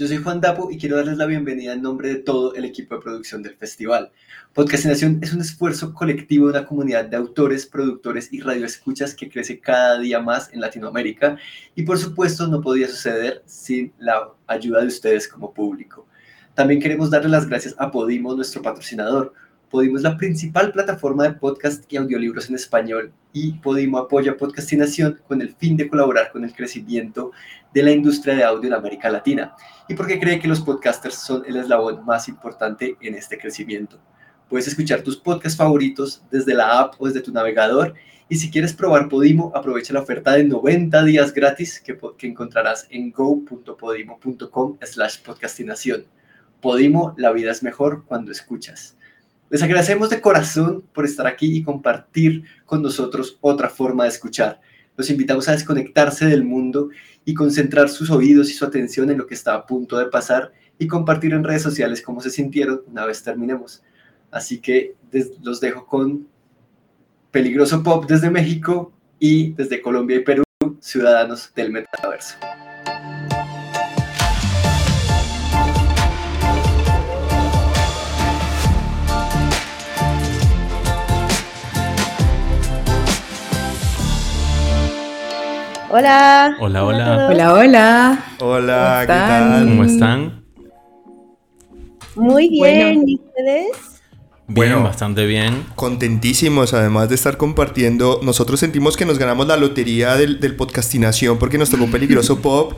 Yo soy Juan Dapo y quiero darles la bienvenida en nombre de todo el equipo de producción del festival. Podcastinación es un esfuerzo colectivo de una comunidad de autores, productores y radioescuchas que crece cada día más en Latinoamérica y por supuesto no podía suceder sin la ayuda de ustedes como público. También queremos darle las gracias a Podimo, nuestro patrocinador, Podimo es la principal plataforma de podcast y audiolibros en español y Podimo apoya Podcastinación con el fin de colaborar con el crecimiento de la industria de audio en América Latina y porque cree que los podcasters son el eslabón más importante en este crecimiento. Puedes escuchar tus podcasts favoritos desde la app o desde tu navegador y si quieres probar Podimo, aprovecha la oferta de 90 días gratis que, que encontrarás en go.podimo.com slash podcastinación. Podimo, la vida es mejor cuando escuchas. Les agradecemos de corazón por estar aquí y compartir con nosotros otra forma de escuchar. Los invitamos a desconectarse del mundo y concentrar sus oídos y su atención en lo que está a punto de pasar y compartir en redes sociales cómo se sintieron una vez terminemos. Así que los dejo con Peligroso Pop desde México y desde Colombia y Perú, ciudadanos del metaverso. Hola. Hola, hola. Hola, hola. Hola, ¿qué tal? ¿Cómo están? Muy bien, ¿y ustedes? Bien, bastante bien. Contentísimos, además de estar compartiendo. Nosotros sentimos que nos ganamos la lotería del, del podcastinación porque nos tocó un peligroso pop.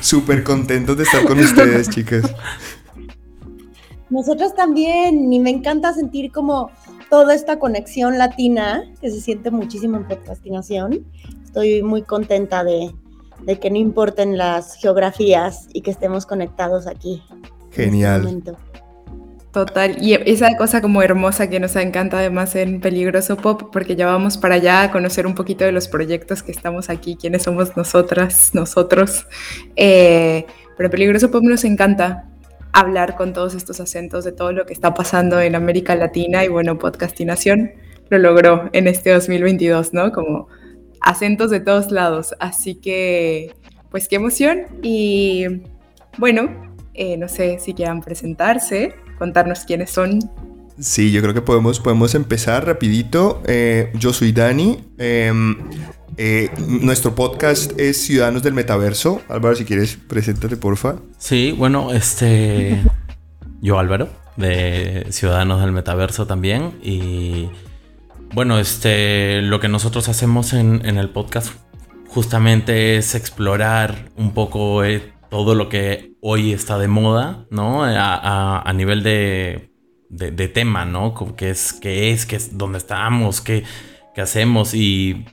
Súper contentos de estar con ustedes, chicas. Nosotros también, y me encanta sentir como toda esta conexión latina que se siente muchísimo en podcastinación estoy muy contenta de, que no importen las geografías y que estemos conectados aquí. Este Genial. Total, y esa cosa como hermosa que nos encanta además en Peligroso Pop, porque ya vamos para allá a conocer un poquito de los proyectos que estamos aquí, quiénes somos nosotras, nosotros. Eh, pero Peligroso Pop nos encanta hablar con todos estos acentos de todo lo que está pasando en América Latina y bueno, Podcastinación lo logró en este 2022, ¿no? Como acentos de todos lados. Así que, pues qué emoción. Y bueno, eh, no sé si quieran presentarse, contarnos quiénes son. Sí, yo creo que podemos, podemos empezar rapidito. Eh, yo soy Dani. Em, eh, nuestro podcast es Ciudadanos del Metaverso. Álvaro, si quieres, preséntate, porfa. Sí, bueno, este... Yo, Álvaro, de Ciudadanos del Metaverso también. Y bueno, este, lo que nosotros hacemos en, el podcast justamente es explorar un poco eh, todo lo que hoy está de moda, ¿no? A, nivel de, tema, ¿no? ¿Qué es, qué es, qué es, dónde estamos, qué, hacemos y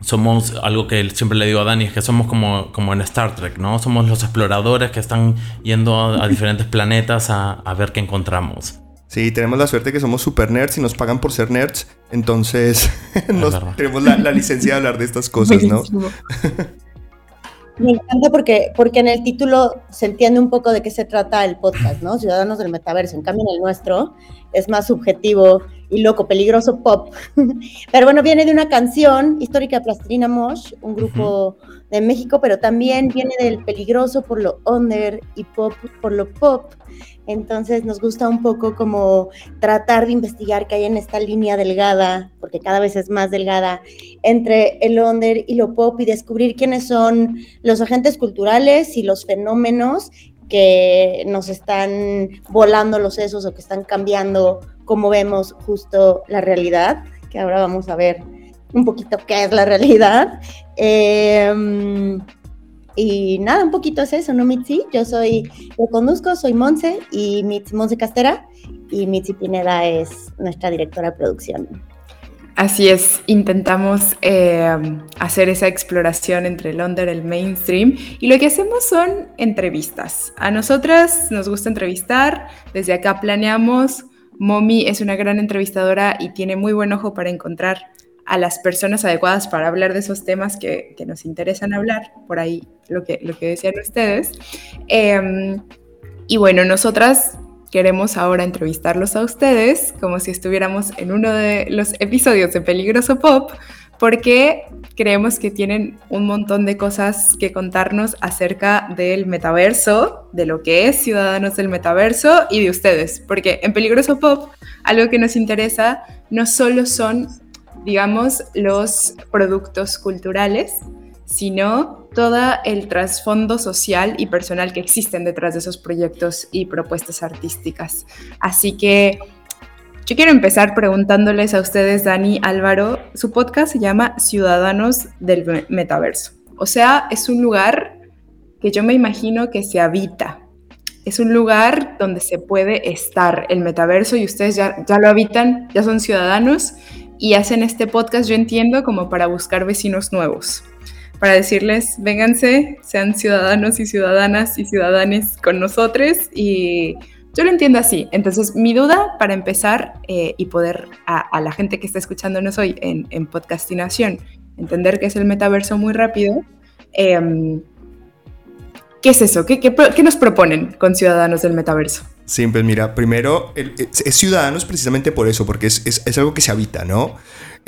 somos algo que siempre le digo a Dani, es que somos como, en Star Trek, ¿no? Somos los exploradores que están yendo a, diferentes planetas a, ver qué encontramos. Sí, tenemos la suerte que somos super nerds y nos pagan por ser nerds, entonces tenemos la, licencia de hablar de estas cosas, ¿no? Me encanta porque, porque en el título se entiende un poco de qué se trata el podcast, ¿no? Ciudadanos del Metaverso. En cambio, en el nuestro es más subjetivo y loco, peligroso pop. pero bueno, viene de una canción histórica de Plastilina Mosh, un grupo de México, pero también viene del peligroso por lo under y pop por lo pop. Entonces nos gusta un poco como tratar de investigar qué hay en esta línea delgada, porque cada vez es más delgada, entre el under y lo pop y descubrir quiénes son los agentes culturales y los fenómenos que nos están volando los sesos o que están cambiando como vemos justo la realidad, que ahora vamos a ver un poquito qué es la realidad. Em, y nada, un poquito es eso, ¿no, Mitzi? Yo soy, yo conduzco, soy Monse y Mitzi Monse Castera y Mitzi Pineda es nuestra directora de producción. Así es, intentamos eh, hacer esa exploración entre el under, el mainstream y lo que hacemos son entrevistas. A nosotras nos gusta entrevistar, desde acá planeamos. Momi es una gran entrevistadora y tiene muy buen ojo para encontrar a las personas adecuadas para hablar de esos temas que, nos interesan hablar, por ahí lo que, lo que decían ustedes. Em, y bueno, nosotras queremos ahora entrevistarlos a ustedes como si estuviéramos en uno de los episodios de Peligroso Pop porque creemos que tienen un montón de cosas que contarnos acerca del metaverso, de lo que es Ciudadanos del Metaverso y de ustedes, porque en Peligroso Pop algo que nos interesa no solo son, digamos, los productos culturales, sino todo el trasfondo social y personal que existen detrás de esos proyectos y propuestas artísticas. Así que yo quiero empezar preguntándoles a ustedes, Dani, Álvaro, su podcast se llama Ciudadanos del Metaverso. O sea, es un lugar que yo me imagino que se habita. Es un lugar donde se puede estar el metaverso y ustedes ya, ya lo habitan, ya son ciudadanos y hacen este podcast, yo entiendo, como para buscar vecinos nuevos para decirles, vénganse, sean ciudadanos y ciudadanas y ciudadanes con nosotros y yo lo entiendo así. Entonces, mi duda para empezar eh, y poder a, la gente que está escuchándonos hoy en, en podcastinación entender qué es el metaverso muy rápido. Em, ¿Qué es eso? ¿Qué, ¿Qué, nos proponen con Ciudadanos del Metaverso? Pues mira, primero, es, Ciudadanos precisamente por eso, porque es, es algo que se habita, ¿no?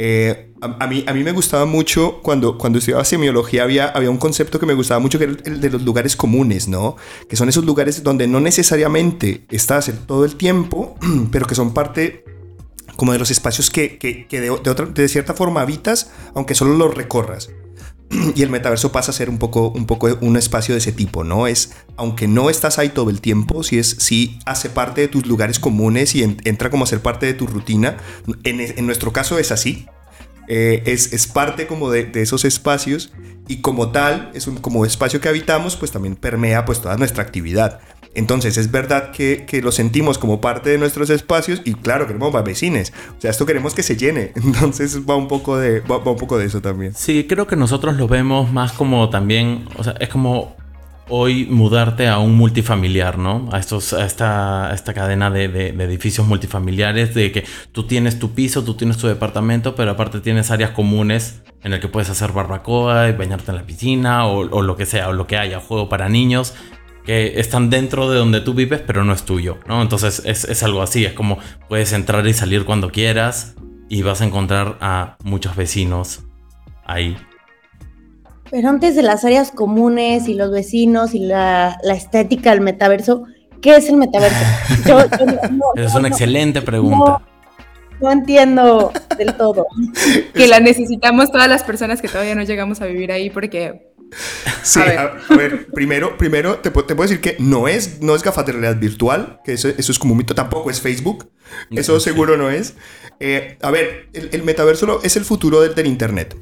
Eh, a, mí, a mí me gustaba mucho cuando, cuando estudiaba semiología, había, había un concepto que me gustaba mucho que era el de los lugares comunes, ¿no? Que son esos lugares donde no necesariamente estás todo el tiempo, pero que son parte como de los espacios que, que, de, de cierta forma habitas, aunque solo los recorras. y el metaverso pasa a ser un poco, un poco un espacio de ese tipo, ¿no? Es, aunque no estás ahí todo el tiempo, si es, si hace parte de tus lugares comunes y entra como a ser parte de tu rutina. En, en nuestro caso es así. Eh, es, es, parte como de, de, esos espacios y como tal, es un como espacio que habitamos, pues también permea pues toda nuestra actividad. Entonces es verdad que, que, lo sentimos como parte de nuestros espacios y claro, queremos vecines. O sea, esto queremos que se llene. Entonces va un poco de, va, un poco de eso también. Sí, creo que nosotros lo vemos más como también, o sea, es como hoy mudarte a un multifamiliar, ¿no? A, estos, esta, esta cadena de, de, edificios multifamiliares, de que tú tienes tu piso, tú tienes tu departamento, pero aparte tienes áreas comunes en el que puedes hacer barbacoa y bañarte en la piscina o lo que sea, o lo que haya, juego para niños que están dentro de donde tú vives, pero no es tuyo, ¿no? Entonces es, es algo así, es como puedes entrar y salir cuando quieras y vas a encontrar a muchos vecinos ahí pero antes de las áreas comunes y los vecinos y la, estética del metaverso, ¿qué es el metaverso? es una excelente pregunta. No, entiendo del todo. que la necesitamos todas las personas que todavía no llegamos a vivir ahí porque... Sí, a ver, primero, primero te, te, puedo decir que no es, no es gafas de realidad virtual, que eso, eso es como un mito, tampoco es Facebook, eso seguro no es. Eh, a ver, el, el, metaverso es el futuro del, del Internet.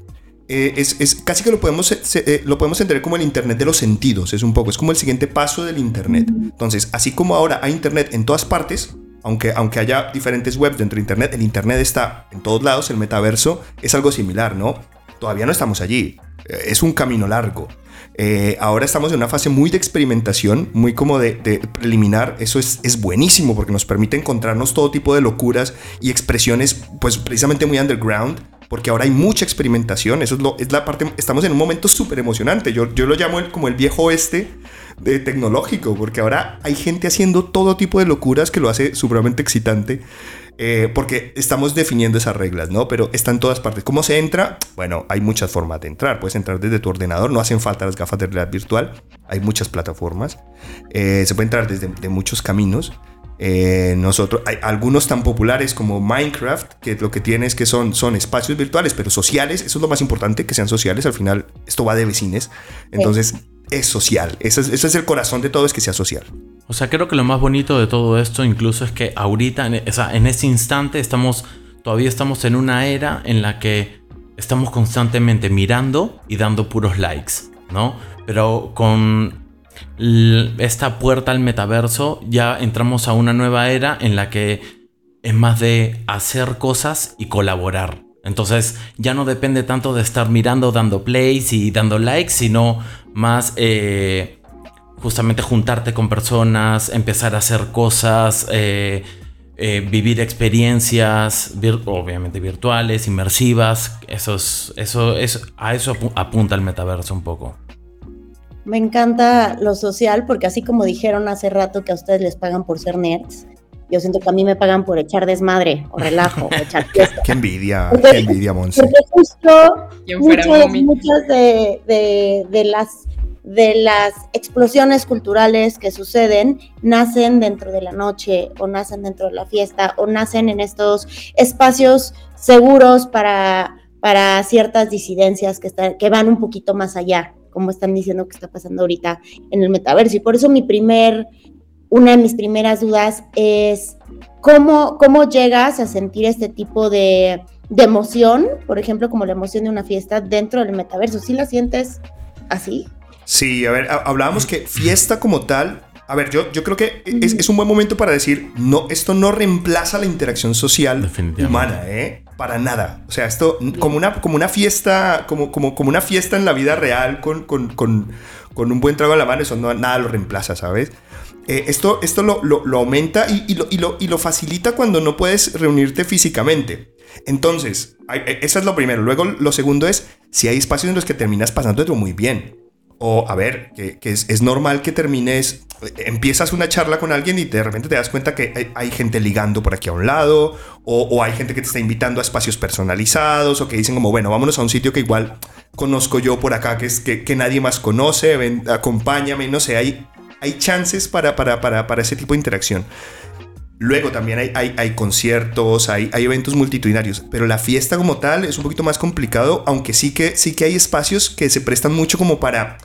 Eh, es, casi que lo podemos, eh, lo podemos entender como el Internet de los sentidos, es un poco, es como el siguiente paso del Internet. Entonces, así como ahora hay Internet en todas partes, aunque, aunque haya diferentes webs dentro de Internet, el Internet está en todos lados, el metaverso es algo similar, ¿no? Todavía no estamos allí, eh, es un camino largo. ahora estamos en una fase muy de experimentación, muy como de, preliminar. Eso es, es, buenísimo porque nos permite encontrarnos todo tipo de locuras y expresiones, pues precisamente muy underground, porque ahora hay mucha experimentación, eso es, lo, es la parte, estamos en un momento súper emocionante, yo, yo lo llamo como el viejo oeste de tecnológico, porque ahora hay gente haciendo todo tipo de locuras que lo hace supremamente excitante, eh, porque estamos definiendo esas reglas, ¿no? Pero está en todas partes. ¿Cómo se entra? Bueno, hay muchas formas de entrar, puedes entrar desde tu ordenador, no hacen falta las gafas de realidad virtual, hay muchas plataformas, eh, se puede entrar desde de muchos caminos. Eh, nosotros, hay algunos tan populares como Minecraft, que lo que tiene es que son, son espacios virtuales, pero sociales. Eso es lo más importante, que sean sociales. Al final, esto va de vecines. Entonces, es social. Ese es, ese es, el corazón de todo, es que sea social. O sea, creo que lo más bonito de todo esto, incluso, es que ahorita, en, o sea, en este instante, estamos, todavía estamos en una era en la que estamos constantemente mirando y dando puros likes, ¿no? Pero con esta puerta al metaverso, ya entramos a una nueva era en la que es más de hacer cosas y colaborar. Entonces ya no depende tanto de estar mirando, dando plays y dando likes, sino más eh, justamente juntarte con personas, empezar a hacer cosas, eh, eh, vivir experiencias, obviamente virtuales, inmersivas. Eso es, eso es, a eso apunta el metaverso un poco. Me encanta lo social porque así como dijeron hace rato que a ustedes les pagan por ser nerds, yo siento que a mí me pagan por echar desmadre o relajo o echar fiesta. Qué envidia, Porque- qué envidia, Monse. Porque justo ¿Quién fuera muchas, muchas de, de- de las de las explosiones culturales que suceden nacen dentro de la noche o nacen dentro de la fiesta o nacen en estos espacios seguros para, para ciertas disidencias que, están, que van un poquito más allá, como están diciendo que está pasando ahorita en el metaverso. Y por eso mi primer, una de mis primeras dudas es cómo, cómo llegas a sentir este tipo de, de emoción, por ejemplo, como la emoción de una fiesta dentro del metaverso. ¿Sí la sientes así? Sí, a ver, ha- hablábamos que fiesta como tal. A ver, yo, yo creo que es, es un buen momento para decir, no, esto no reemplaza la interacción social humana, ¿eh? Para nada. O sea, esto como una, como una fiesta, como, como, como una fiesta en la vida real con, con, con, con un buen trago a la mano, eso no, nada lo reemplaza, ¿sabes? Eh, esto esto lo, lo- lo aumenta y, y lo, y, lo, y lo facilita cuando no puedes reunirte físicamente. Entonces, eh, eso es lo primero. Luego, lo segundo es si hay espacios en los que terminas pasándolo muy bien. O, a ver, que, es, es normal que termines, empiezas una charla con alguien y de repente te das cuenta que hay, gente ligando por aquí a un lado, o, hay gente que te está invitando a espacios personalizados, o que dicen como, bueno, vámonos a un sitio que igual conozco yo por acá, que, es, que, nadie más conoce, acompáñame, no sé, hay, hay chances para, para, para, para ese tipo de interacción. Luego también hay, hay, conciertos, hay, hay eventos multitudinarios, pero la fiesta como tal es un poquito más complicado, aunque sí que, sí que hay espacios que se prestan mucho como para,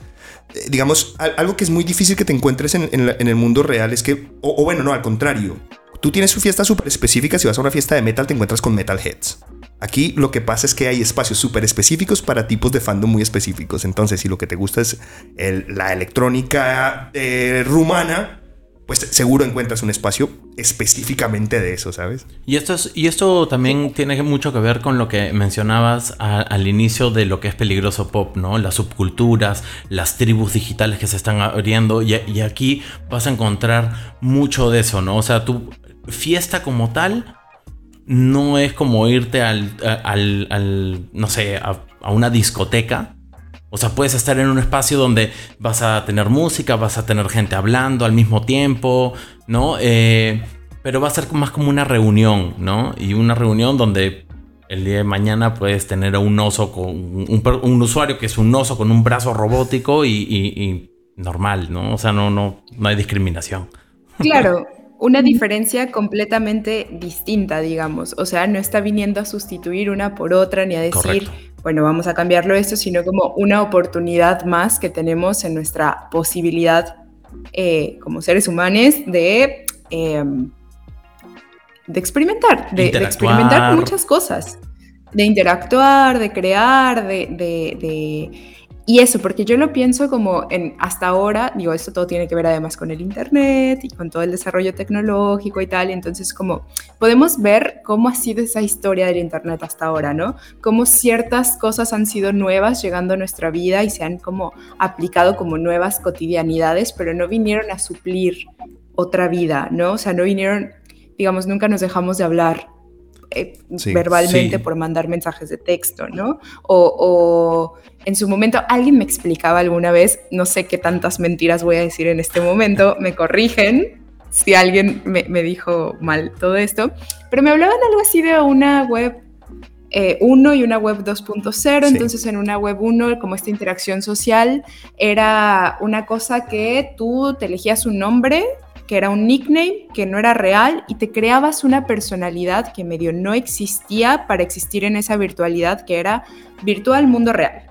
eh, digamos, al- algo que es muy difícil que te encuentres en, el mundo real es que, o, bueno, no, al contrario, tú tienes fiestas súper específicas, si vas a una fiesta de metal te encuentras con metalheads. Aquí lo que pasa es que hay espacios súper específicos para tipos de fandom muy específicos. Entonces, si lo que te gusta es la electrónica eh, rumana, pues seguro encuentras un espacio específicamente de eso, ¿sabes? Y esto, es, y esto también tiene mucho que ver con lo que mencionabas al inicio de lo que es peligroso pop, ¿no? Las subculturas, las tribus digitales que se están abriendo. Y, aquí vas a encontrar mucho de eso, ¿no? O sea, tu fiesta como tal no es como irte al, al, al, no sé, a una discoteca. O sea, puedes estar en un espacio donde vas a tener música, vas a tener gente hablando al mismo tiempo, ¿no? Eh, pero va a ser más como una reunión, ¿no? Y una reunión donde el día de mañana puedes tener a un oso con un, usuario que es un oso con un brazo robótico y, y- y normal, ¿no? O sea, no, no, no hay discriminación. Claro, una diferencia completamente distinta, digamos. O sea, no está viniendo a sustituir una por otra ni a decir, Correcto. Bueno, vamos a cambiarlo esto, sino como una oportunidad más que tenemos en nuestra posibilidad eh, como seres humanos de, eh, de experimentar, de, de experimentar muchas cosas, de interactuar, de crear, de- de- Y eso, porque yo lo pienso como en hasta ahora, digo, esto todo tiene que ver además con el Internet y con todo el desarrollo tecnológico y tal, entonces como podemos ver cómo ha sido esa historia del Internet hasta ahora, ¿no? Cómo ciertas cosas han sido nuevas llegando a nuestra vida y se han como aplicado como nuevas cotidianidades, pero no vinieron a suplir otra vida, ¿no? O sea, no vinieron, digamos, nunca nos dejamos de hablar eh, Sí. verbalmente Sí. por mandar mensajes de texto, ¿no? O, o en su momento alguien me explicaba alguna vez, no sé qué tantas mentiras voy a decir en este momento, me corrigen si alguien me, me dijo mal todo esto, pero me hablaban algo así de una web 1 y una web 2.0, Sí. entonces en una web 1 como esta interacción social era una cosa que tú te elegías un nombre que era un nickname que no era real y te creabas una personalidad que medio no existía para existir en esa virtualidad que era virtual mundo real.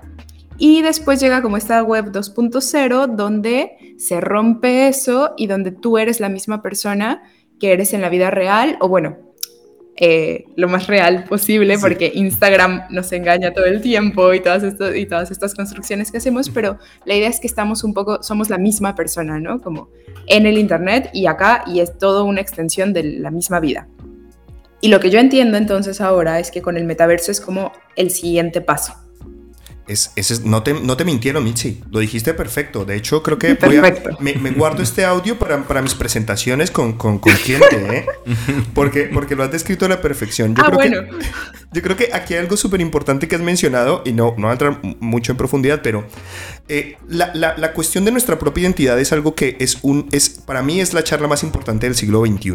Y después llega como esta web 2.0 donde se rompe eso y donde tú eres la misma persona que eres en la vida real o bueno, eh, lo más real posible Sí. porque Instagram nos engaña todo el tiempo y todas, esto- y todas estas construcciones que hacemos, pero la idea es que estamos un poco, somos la misma persona, ¿no? Como en el Internet y acá y es todo una extensión de la misma vida. Y lo que yo entiendo entonces ahora es que con el metaverso es como el siguiente paso. Es, es- no, te, no te mintieron, Mitzi. Lo dijiste perfecto. De hecho, creo que voy a- me, me guardo este audio para, para mis presentaciones con, con, con cliente, ¿eh? Porque, porque lo has descrito a la perfección. Yo ah, creo bueno. que, yo creo que aquí hay algo súper importante que has mencionado, y no, no voy a entrar mucho en profundidad, pero eh, la, la- la cuestión de nuestra propia identidad es algo que es un. Es, para mí es la charla más importante del siglo XXI.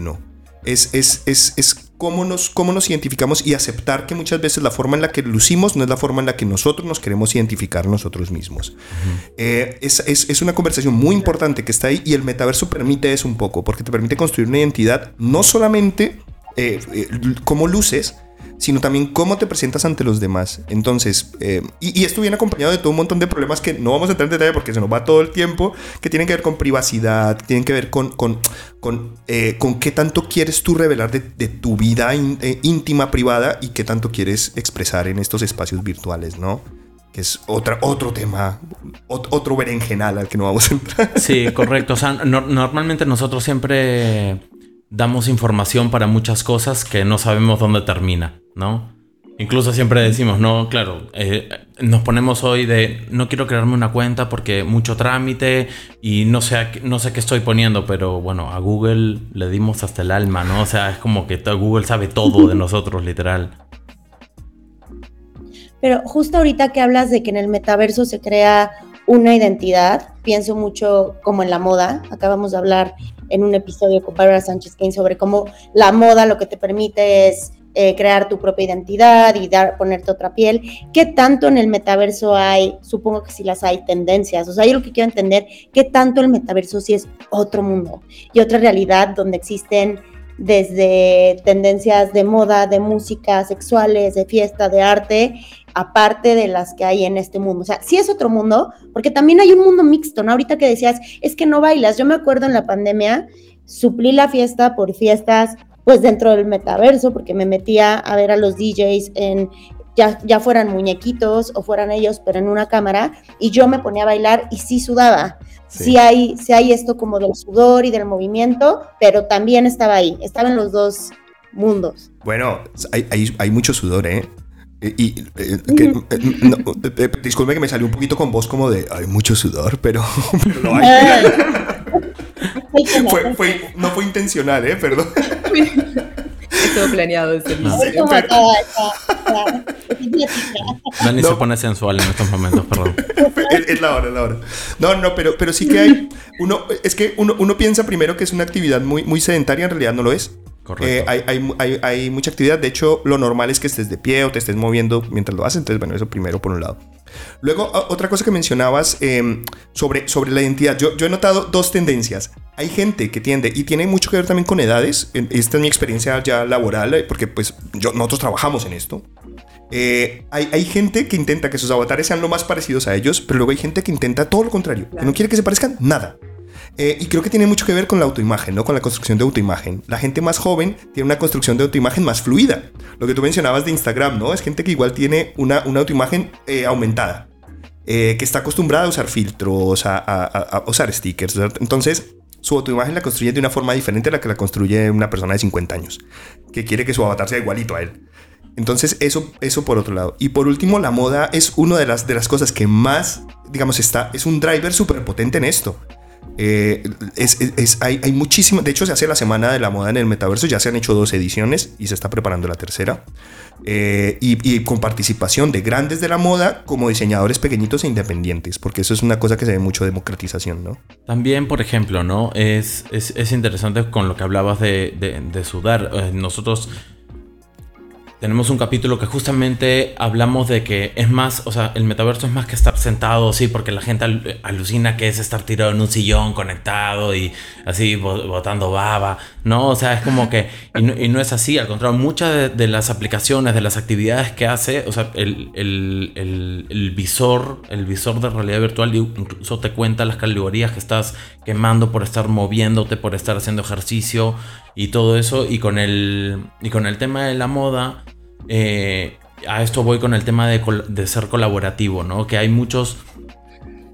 Es, es, es, es cómo, nos, cómo nos identificamos y aceptar que muchas veces la forma en la que lucimos no es la forma en la que nosotros nos queremos identificar nosotros mismos. Eh, es, es, es, una conversación muy importante que está ahí y el metaverso permite eso un poco, porque te permite construir una identidad no solamente eh, eh, cómo luces, sino también cómo te presentas ante los demás. Entonces, eh, y, esto viene acompañado de todo un montón de problemas que no vamos a entrar en detalle porque se nos va todo el tiempo, que tienen que ver con privacidad, tienen que ver con, con, con, eh, con qué tanto quieres tú revelar de, tu vida eh, íntima, privada, y qué tanto quieres expresar en estos espacios virtuales, ¿no? Que es otra, otro tema, otro berenjenal al que no vamos a entrar. Sí, correcto. O sea, normalmente nosotros siempre damos información para muchas cosas que no sabemos dónde termina, ¿no? Incluso siempre decimos, no, claro, eh, nos ponemos hoy de no quiero crearme una cuenta porque mucho trámite y no sé, no sé qué estoy poniendo, pero bueno, a Google le dimos hasta el alma, ¿no? O sea, es como que Google sabe todo de nosotros, literal. Pero justo ahorita que hablas de que en el metaverso se crea una identidad, pienso mucho como en la moda, acabamos de hablar en un episodio con Barbara Sánchez Kane sobre cómo la moda lo que te permite es eh, crear tu propia identidad y dar, ponerte otra piel. ¿Qué tanto en el metaverso hay? Supongo que sí las hay tendencias. O sea, yo lo que quiero entender, ¿qué tanto el metaverso sí es otro mundo y otra realidad donde existen desde tendencias de moda, de música, sexuales, de fiesta, de arte, aparte de las que hay en este mundo. O sea, sí es otro mundo, porque también hay un mundo mixto, ¿no? Ahorita que decías, es que no bailas. Yo me acuerdo en la pandemia, suplí la fiesta por fiestas, pues dentro del metaverso, porque me metía a ver a los DJs en, ya, ya fueran muñequitos o fueran ellos, pero en una cámara, y yo me ponía a bailar y sí sudaba. Sí. hay, sí hay esto como del sudor y del movimiento, pero también estaba ahí, estaba en los dos mundos. Bueno, hay, hay, hay mucho sudor, ¿eh? Y, eh, eh, disculpe que me salió un poquito con voz como de hay mucho sudor, pero, no hay. no fue intencional, ¿eh? Perdón. Estuvo planeado desde Dani se pone sensual en estos momentos, perdón. Es, la hora, es la hora. No, no, pero, pero sí que hay. Uno, es que uno, uno piensa primero que es una actividad muy, muy sedentaria, en realidad no lo es. Eh, hay, hay, hay, mucha actividad. De hecho, lo normal es que estés de pie o te estés moviendo mientras lo haces. Entonces, bueno, eso primero por un lado. Luego, otra cosa que mencionabas em, sobre, sobre la identidad. Yo, yo he notado dos tendencias. Hay gente que tiende, y tiene mucho que ver también con edades. Esta es mi experiencia ya laboral, eh, porque pues yo, nosotros trabajamos en esto. Eh, hay, hay, gente que intenta que sus avatares sean lo más parecidos a ellos, pero luego hay gente que intenta todo lo contrario, que no quiere que se parezcan nada. Eh, y creo que tiene mucho que ver con la autoimagen, ¿no? Con la construcción de autoimagen. La gente más joven tiene una construcción de autoimagen más fluida. Lo que tú mencionabas de Instagram, ¿no? Es gente que igual tiene una, una autoimagen eh, aumentada. Eh, que está acostumbrada a usar filtros, a, usar stickers. Entonces, su autoimagen la construye de una forma diferente a la que la construye una persona de 50 años, que quiere que su avatar sea igualito a él. Entonces, eso, eso por otro lado. Y por último, la moda es una de las, de las cosas que más, digamos, está, es un driver súper potente en esto. Eh, es, hay, hay muchísimo, de hecho se hace la semana de la moda en el metaverso, ya se han hecho dos ediciones y se está preparando la tercera. Eh, y, con participación de grandes de la moda como diseñadores pequeñitos e independientes, porque eso es una cosa que se ve mucho democratización, ¿no? También, por ejemplo, ¿no? Es, es, interesante con lo que hablabas de, de, de sudar. Eh, nosotros tenemos un capítulo que justamente hablamos de que es más, o sea, el metaverso es más que estar sentado, sí, porque la gente alucina que es estar tirado en un sillón conectado y así botando baba, ¿no? O sea, es como que, y no, es así, al contrario, muchas de, las aplicaciones, de las actividades que hace, o sea, el, el, visor, el visor de realidad virtual incluso te cuenta las calorías que estás quemando por estar moviéndote, por estar haciendo ejercicio y todo eso, y con el, y con el tema de la moda, eh, a esto voy con el tema de, ser colaborativo, ¿no? Que hay muchos,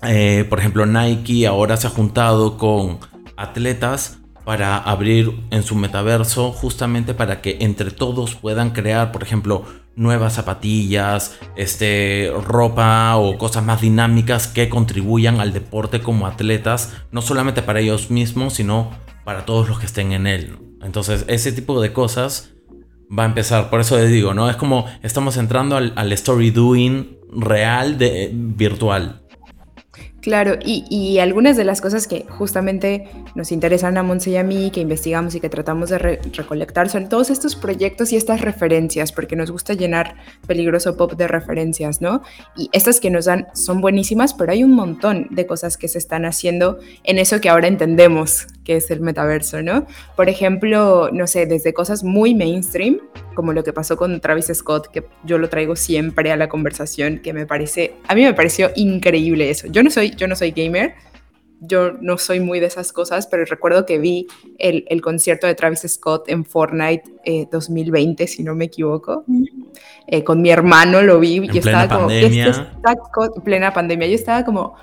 eh, por ejemplo, Nike ahora se ha juntado con atletas para abrir en su metaverso justamente para que entre todos puedan crear, por ejemplo, nuevas zapatillas, este, ropa o cosas más dinámicas que contribuyan al deporte como atletas, no solamente para ellos mismos, sino para todos los que estén en él. Entonces, ese tipo de cosas va a empezar. Por eso les digo, ¿no? Es como estamos entrando al, story doing real de virtual. Claro, y, algunas de las cosas que justamente nos interesan a Monse y a mí, que investigamos y que tratamos de recolectar, son todos estos proyectos y estas referencias, porque nos gusta llenar peligroso pop de referencias, ¿no? Y estas que nos dan son buenísimas, pero hay un montón de cosas que se están haciendo en eso que ahora entendemos que es el metaverso, ¿no? Por ejemplo, no sé, desde cosas muy mainstream, como lo que pasó con Travis Scott, que yo lo traigo siempre a la conversación, que me parece, a mí me pareció increíble eso. Yo no soy yo no soy gamer, yo no soy muy de esas cosas, pero recuerdo que vi el, concierto de Travis Scott en Fortnite 2020, eh, si no me equivoco. Eh, con mi hermano lo vi. En plena estaba pandemia. como. plena pandemia. Yo estaba como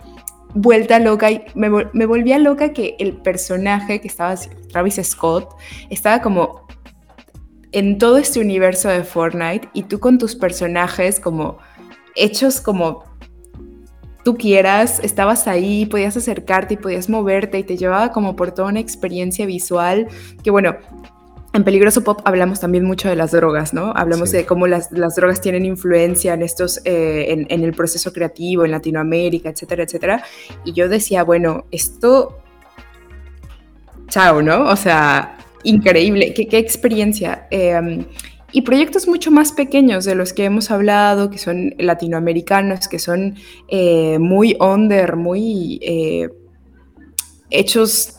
vuelta loca y me, volvía loca que el personaje que estaba, Travis Scott, estaba como en todo este universo de Fortnite y tú con tus personajes como hechos como tú quieras, estabas ahí, podías acercarte y podías moverte y te llevaba como por toda una experiencia visual que bueno, en Peligroso Pop hablamos también mucho de las drogas, ¿no? Hablamos de cómo las, drogas tienen influencia en estos, eh, en, el proceso creativo, en Latinoamérica, etcétera, etcétera. Y yo decía, bueno, esto, chao, ¿no? O sea, increíble, qué, qué experiencia. Eh, y proyectos mucho más pequeños de los que hemos hablado, que son latinoamericanos, que son eh, muy under, muy eh, hechos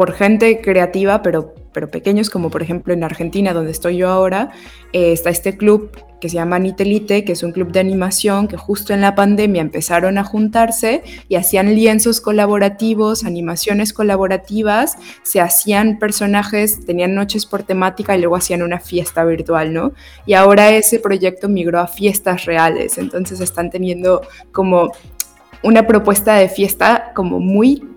por gente creativa, pero, pero pequeños, como por ejemplo en Argentina, donde estoy yo ahora, eh, está este club que se llama Nitelite, que es un club de animación que justo en la pandemia empezaron a juntarse y hacían lienzos colaborativos, animaciones colaborativas, se hacían personajes, tenían noches por temática y luego hacían una fiesta virtual, ¿no? Y ahora ese proyecto migró a fiestas reales, entonces están teniendo como una propuesta de fiesta como muy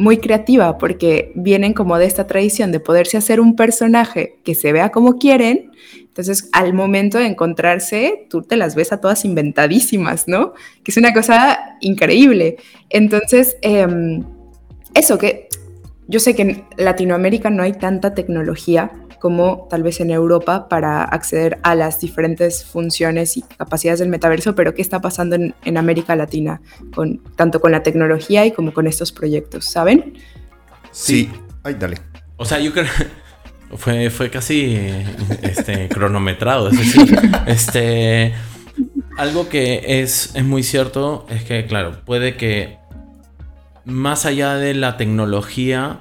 muy creativa porque vienen como de esta tradición de poderse hacer un personaje que se vea como quieren. Entonces, al momento de encontrarse, tú te las ves a todas inventadísimas, ¿no? Que es una cosa increíble. Entonces, em, eso que yo sé que en Latinoamérica no hay tanta tecnología como tal vez en Europa para acceder a las diferentes funciones y capacidades del metaverso, pero qué está pasando en, América Latina, con, tanto con la tecnología y como con estos proyectos, ¿saben? Sí. Ay, dale. O sea, yo creo... Fue, fue casi este, cronometrado, es decir, este, algo que es, es muy cierto es que, claro, puede que más allá de la tecnología,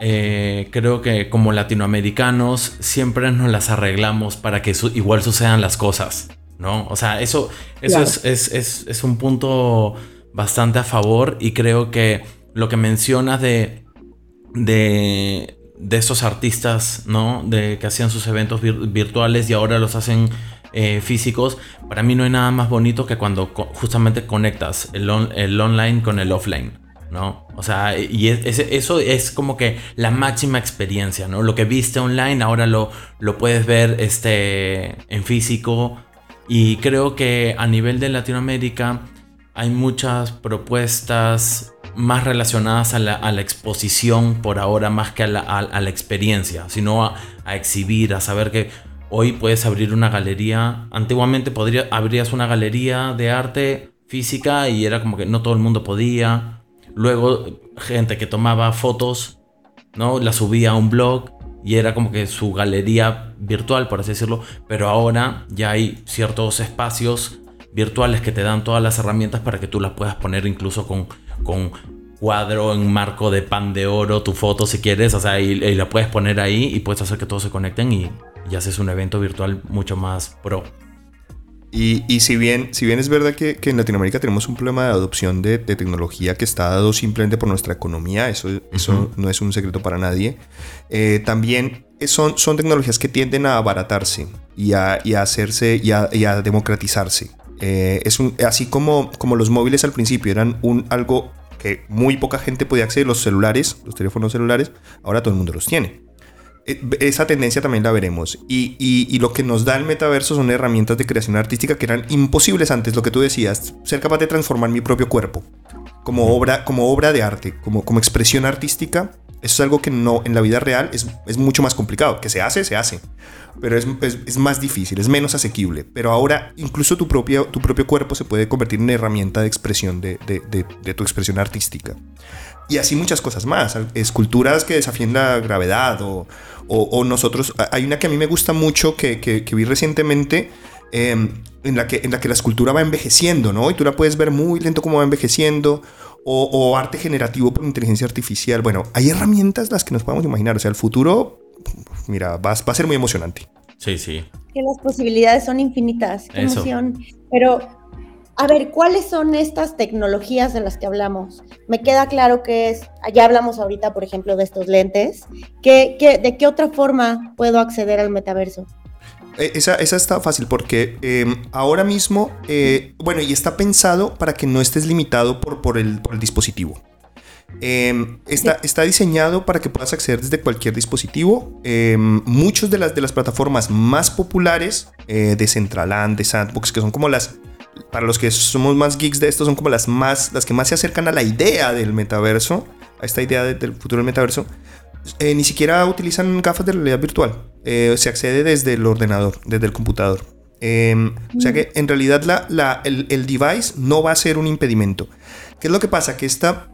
eh, creo que como latinoamericanos siempre nos las arreglamos para que igual sucedan las cosas, ¿no? O sea, eso, eso es, un punto bastante a favor y creo que lo que mencionas de, de, de esos artistas, ¿no? De que hacían sus eventos virtuales y ahora los hacen eh, físicos, para mí no hay nada más bonito que cuando justamente conectas el, el online con el offline. ¿No? O sea, y eso es como que la máxima experiencia, ¿no? Lo que viste online ahora lo, lo puedes ver este, en físico. Y creo que a nivel de Latinoamérica hay muchas propuestas más relacionadas a la, exposición por ahora, más que a la, experiencia, sino a, a, exhibir, a saber que hoy puedes abrir una galería. Antiguamente podría, abrías una galería de arte física y era como que no todo el mundo podía Luego, gente que tomaba fotos, ¿no? La subía a un blog y era como que su galería virtual, por así decirlo. Pero ahora ya hay ciertos espacios virtuales que te dan todas las herramientas para que tú las puedas poner incluso con, con cuadro en marco de pan de oro, tu foto si quieres, o sea, y, la puedes poner ahí y puedes hacer que todos se conecten y, y haces un evento virtual mucho más pro. Y, si, bien, si bien es verdad que, en Latinoamérica tenemos un problema de adopción de, tecnología que está dado simplemente por nuestra economía, eso, eso no es un secreto para nadie, eh, también son, son tecnologías que tienden a abaratarse y a, hacerse y a, democratizarse. Eh, es un, así como, como los móviles al principio eran un, algo que muy poca gente podía acceder, los celulares, los teléfonos celulares, ahora todo el mundo los tiene. Eh, esa tendencia también la veremos. Y, lo que nos da el metaverso son herramientas de creación artística que eran imposibles antes, lo que tú decías, ser capaz de transformar mi propio cuerpo como obra, como obra de arte, como, como expresión artística. Eso es algo que no en la vida real es, es mucho más complicado. Que se hace, se hace. Pero es, es, es más difícil, es menos asequible. Pero ahora incluso tu propio, tu propio cuerpo se puede convertir en una herramienta de expresión de, de, de, de tu expresión artística. Y así muchas cosas más. Esculturas que desafíen la gravedad o, o, o nosotros... Hay una que a mí me gusta mucho que, que, que vi recientemente eh, en, la que, en la que la escultura va envejeciendo, ¿no? Y tú la puedes ver muy lento cómo va envejeciendo. O, o, arte generativo por inteligencia artificial. Bueno, hay herramientas las que nos podemos imaginar. O sea, el futuro, mira, va, va a ser muy emocionante. Sí, sí. Que las posibilidades son infinitas. Qué Eso. emoción. Pero, a ver, ¿cuáles son estas tecnologías de las que hablamos? Me queda claro que es, ya hablamos ahorita, por ejemplo, de estos lentes. ¿Qué, qué, de qué otra forma puedo acceder al metaverso? Eh, Esa, esa está fácil porque eh, ahora mismo, eh, bueno, y está pensado para que no estés limitado por, por, el, por el dispositivo. Eh, está, está, diseñado para que puedas acceder desde cualquier dispositivo. Eh, muchas de las, de las plataformas más populares eh, de Centraland, de Sandbox, que son como las, para los que somos más geeks de esto, son como las, más, las que más se acercan a la idea del metaverso, a esta idea de, del futuro del metaverso. Eh, ni siquiera utilizan gafas de realidad virtual. Eh, se accede desde el ordenador, desde el computador. Eh, o sea que en realidad el, device no va a ser un impedimento. ¿Qué es lo que pasa? Que está,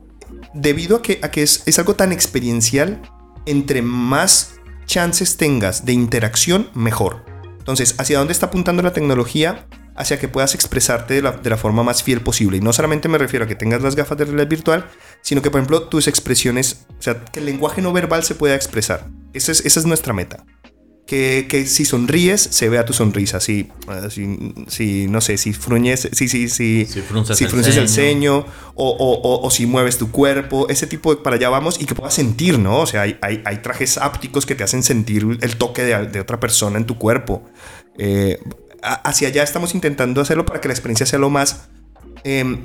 debido a que, a que es, es algo tan experiencial, entre más chances tengas de interacción, mejor. Entonces, ¿hacia dónde está apuntando la tecnología? Hacia que puedas expresarte de la, de la, forma más fiel posible. Y no solamente me refiero a que tengas las gafas de realidad virtual, sino que, por ejemplo, tus expresiones, o sea, que el lenguaje no verbal se pueda expresar. Esa es, esa es nuestra meta. Que, que, si sonríes, se vea tu sonrisa. Si, si, si no sé, si fruñes, si, si, si, si frunces, si frunces el, ceño, el ceño o, o, o, o, si mueves tu cuerpo, ese tipo de para allá vamos y que puedas sentir, ¿no? O sea, hay, hay, hay trajes ápticos que te hacen sentir el toque de, de otra persona en tu cuerpo. Eh, hacia allá estamos intentando hacerlo para que la experiencia sea lo más eh,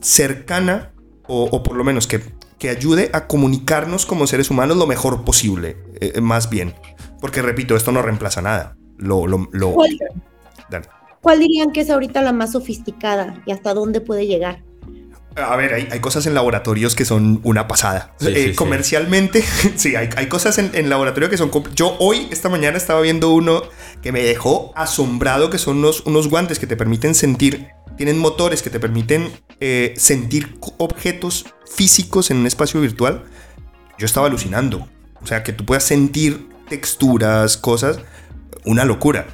cercana o, o, por lo menos que, que, ayude a comunicarnos como seres humanos lo mejor posible, eh, más bien. Porque repito, esto no reemplaza nada. Lo, lo, lo... ¿Cuál, ¿Cuál, dirían que es ahorita la más sofisticada y hasta dónde puede llegar? A ver, hay, hay cosas en laboratorios que son una pasada. Sí, eh, sí, comercialmente, sí, sí hay, hay, cosas en, en, laboratorio que son... Yo hoy, esta mañana, estaba viendo uno que me dejó asombrado, que son unos, unos guantes que te permiten sentir, tienen motores que te permiten eh, sentir objetos físicos en un espacio virtual. Yo estaba alucinando. O sea, que tú puedas sentir texturas, cosas, una locura.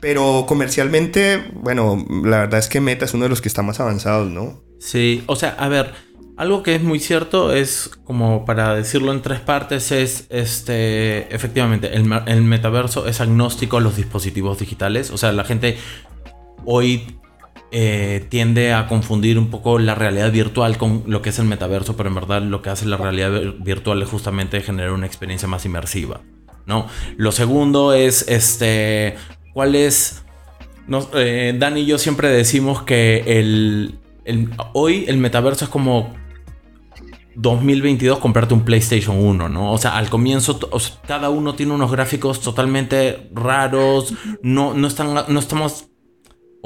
Pero comercialmente, bueno, la verdad es que Meta es uno de los que está más avanzados, ¿no? Sí, o sea, a ver, algo que es muy cierto es, como para decirlo en tres partes, es, este, efectivamente, el, metaverso es agnóstico a los dispositivos digitales. O sea, la gente hoy eh, tiende a confundir un poco la realidad virtual con lo que es el metaverso, pero en verdad lo que hace la realidad virtual es justamente generar una experiencia más inmersiva. ¿no? Lo segundo es, este, ¿cuál es? Eh, Dan y yo siempre decimos que el, hoy el metaverso es como 2022 comprarte un PlayStation 1, ¿no? O sea, al comienzo cada uno tiene unos gráficos totalmente raros, no, no, están, no estamos...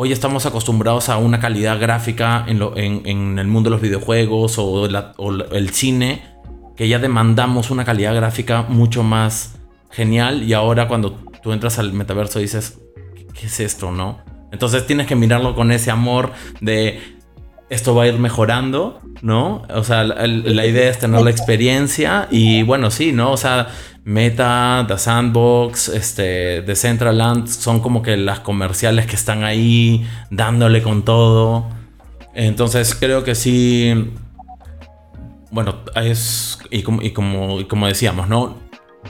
Hoy estamos acostumbrados a una calidad gráfica en, lo, en, en el mundo de los videojuegos o el cine, que ya demandamos una calidad gráfica mucho más genial y ahora cuando tú entras al metaverso dices, ¿qué es esto, no? Entonces tienes que mirarlo con ese amor de esto va a ir mejorando, ¿no? O sea, la, la, idea es tener la experiencia y bueno, sí, ¿no? O sea, Meta, The Sandbox, este, Decentraland son como que las comerciales que están ahí dándole con todo. Entonces creo que sí, bueno, es, y como, y como, y como decíamos, ¿no?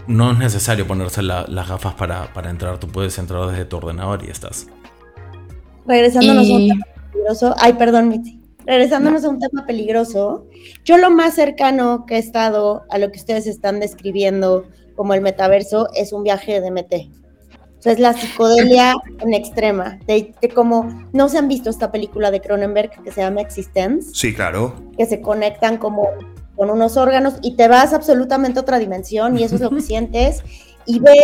No es necesario ponerse la, las gafas para, para, entrar, tú puedes entrar desde tu ordenador y estás. Regresándonos y... a peligroso, ay, perdón, Mitzi regresándonos a un tema peligroso, yo lo más cercano que he estado a lo que ustedes están describiendo como el metaverso es un viaje de MT. O sea, es la psicodelia en extrema, de, de como, ¿no se han visto esta película de Cronenberg que se llama Existence? Sí, claro. Que se conectan como con unos órganos y te vas absolutamente a otra dimensión y eso es lo que sientes y ver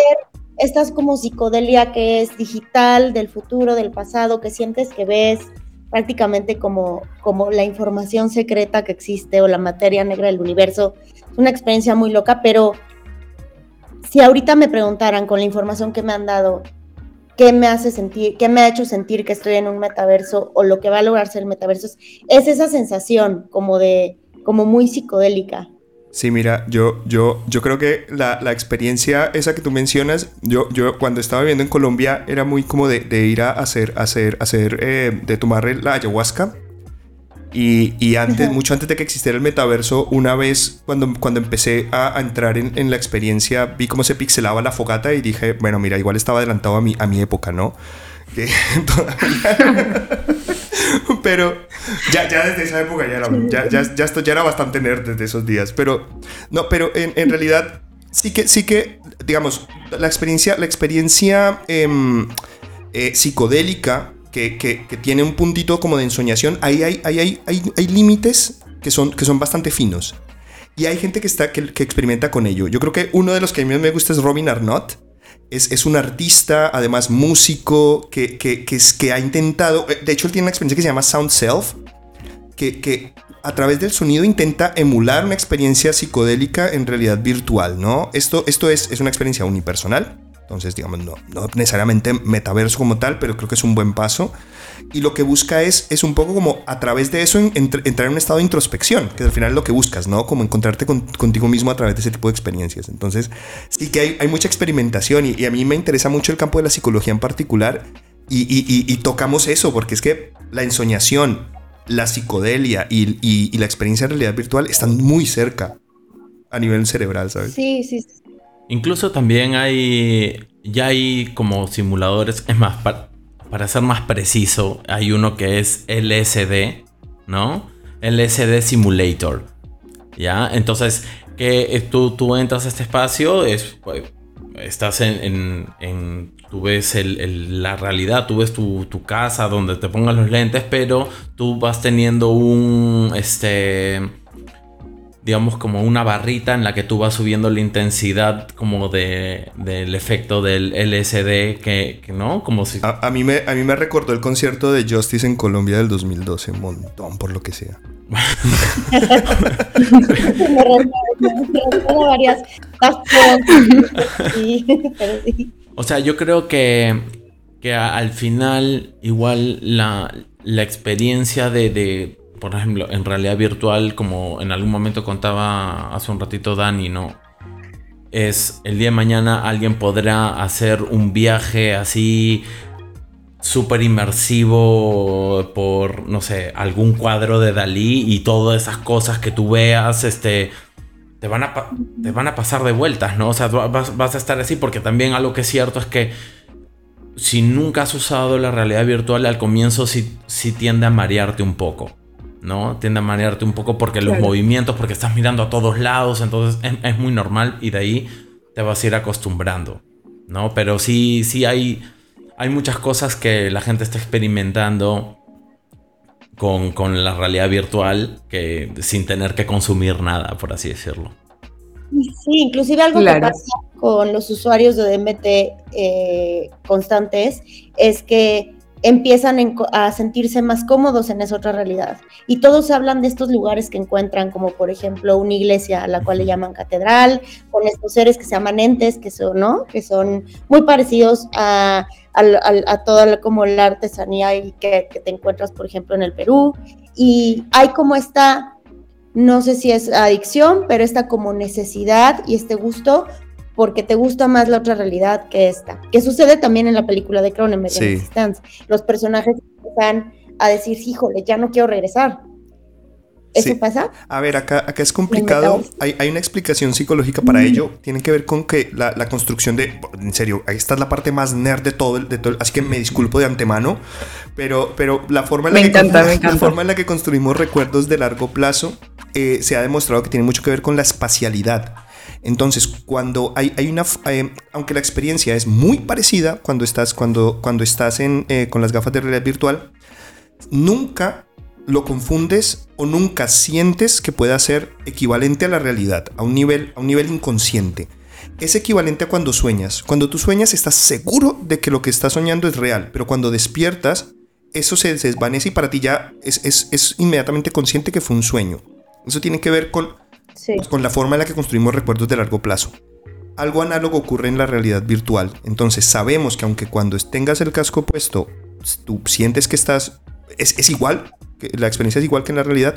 estas como psicodelia que es digital, del futuro, del pasado, que sientes que ves prácticamente como, como la información secreta que existe o la materia negra del universo, una experiencia muy loca, pero si ahorita me preguntaran con la información que me han dado, qué me hace sentir, qué me ha hecho sentir que estoy en un metaverso o lo que va a lograr ser el metaverso, es esa sensación como de, como muy psicodélica. Sí, mira, yo, yo, yo creo que la, experiencia esa que tú mencionas, yo, yo cuando estaba viviendo en Colombia era muy como de, ir a hacer, hacer, hacer, eh, de tomar la ayahuasca. Y, antes, mucho antes de que existiera el metaverso, una vez cuando, cuando empecé a, entrar en, la experiencia, vi cómo se pixelaba la fogata y dije, bueno, mira, igual estaba adelantado a mi, a mi época, ¿no? Pero ya, ya desde esa época ya era, ya, ya, esto ya era bastante nerd desde esos días. Pero, no, pero en, en realidad sí que, sí que, digamos, la experiencia, la experiencia em, eh, psicodélica que, que, que, tiene un puntito como de ensoñación, ahí hay, hay, hay, hay, hay límites que son, que son bastante finos. Y hay gente que, está, que, que, experimenta con ello. Yo creo que uno de los que a mí me gusta es Robin Arnott. Es, es un artista, además músico, que, que, que, que ha intentado... De hecho, él tiene una experiencia que se llama Sound Self, que, que a través del sonido intenta emular una experiencia psicodélica en realidad virtual, ¿no? Esto, esto es, es una experiencia unipersonal, entonces, digamos, no, no, necesariamente metaverso como tal, pero creo que es un buen paso. Y lo que busca es, es un poco como a través de eso entrar en un estado de introspección, que al final es lo que buscas, ¿no? Como encontrarte contigo mismo a través de ese tipo de experiencias. Entonces, sí que hay, hay mucha experimentación y, a mí me interesa mucho el campo de la psicología en particular. Y, y, y tocamos eso, porque es que la ensoñación, la psicodelia y, la experiencia de realidad virtual están muy cerca a nivel cerebral, ¿sabes? Sí, sí. Incluso también hay, ya hay como simuladores, es más, para, para ser más preciso, hay uno que es LSD, ¿no? LSD Simulator, ¿ya? Entonces, que tú, tú entras a este espacio, es, pues, estás en, en, tú ves la realidad, tú ves tu, tu, casa donde te pongan los lentes, pero tú vas teniendo un, este, digamos, como una barrita en la que tú vas subiendo la intensidad como de, del efecto del LSD, que, ¿no? Como si... A, mí me, a mí me recordó el concierto de Justice en Colombia del 2012, un montón, por lo que sea. O sea, yo creo que, que al final igual la, la experiencia de por ejemplo, en realidad virtual, como en algún momento contaba hace un ratito Dani, ¿no? Es el día de mañana alguien podrá hacer un viaje así súper inmersivo por, no sé, algún cuadro de Dalí y todas esas cosas que tú veas, este, te van a, te van a pasar de vueltas, ¿no? O sea, vas, vas a estar así porque también algo que es cierto es que si nunca has usado la realidad virtual al comienzo sí, sí tiende a marearte un poco. ¿No? Tiende a marearte un poco porque los movimientos, porque estás mirando a todos lados, entonces es, muy normal y de ahí te vas a ir acostumbrando, ¿no? Pero sí, sí hay, hay muchas cosas que la gente está experimentando con, la realidad virtual que sin tener que consumir nada, por así decirlo. Sí, inclusive algo que pasa con los usuarios de DMT eh, constantes es que empiezan a sentirse más cómodos en esa otra realidad. Y todos hablan de estos lugares que encuentran, como por ejemplo una iglesia a la cual le llaman catedral, con estos seres que se llaman entes, que son, ¿no? Que son muy parecidos a, a, toda como la artesanía y que, que te encuentras, por ejemplo, en el Perú. Y hay como esta, no sé si es adicción, pero esta como necesidad y este gusto porque te gusta más la otra realidad que esta. Que sucede también en la película de Cronenberg sí. Los personajes empiezan a decir, híjole, ya no quiero regresar. ¿Eso pasa? A ver, acá, acá es complicado. Hay, hay, una explicación psicológica para ello. Tiene que ver con que la, la, construcción de. En serio, ahí está la parte más nerd de todo, de todo. Así que me disculpo de antemano. Pero, pero la, forma en la, que, la forma en la que construimos recuerdos de largo plazo eh, se ha demostrado que tiene mucho que ver con la espacialidad. Entonces, cuando hay, hay una, eh, aunque la experiencia es muy parecida cuando estás, cuando, cuando estás en, eh, con las gafas de realidad virtual, nunca lo confundes o nunca sientes que pueda ser equivalente a la realidad, a un nivel, a un nivel inconsciente. Es equivalente a cuando sueñas. Cuando tú sueñas estás seguro de que lo que estás soñando es real, pero cuando despiertas, eso se desvanece y para ti ya es, es, es inmediatamente consciente que fue un sueño. Eso tiene que ver con Sí. con la forma en la que construimos recuerdos de largo plazo. Algo análogo ocurre en la realidad virtual. Entonces sabemos que aunque cuando tengas el casco puesto, tú sientes que estás... Es, es igual, que la experiencia es igual que en la realidad.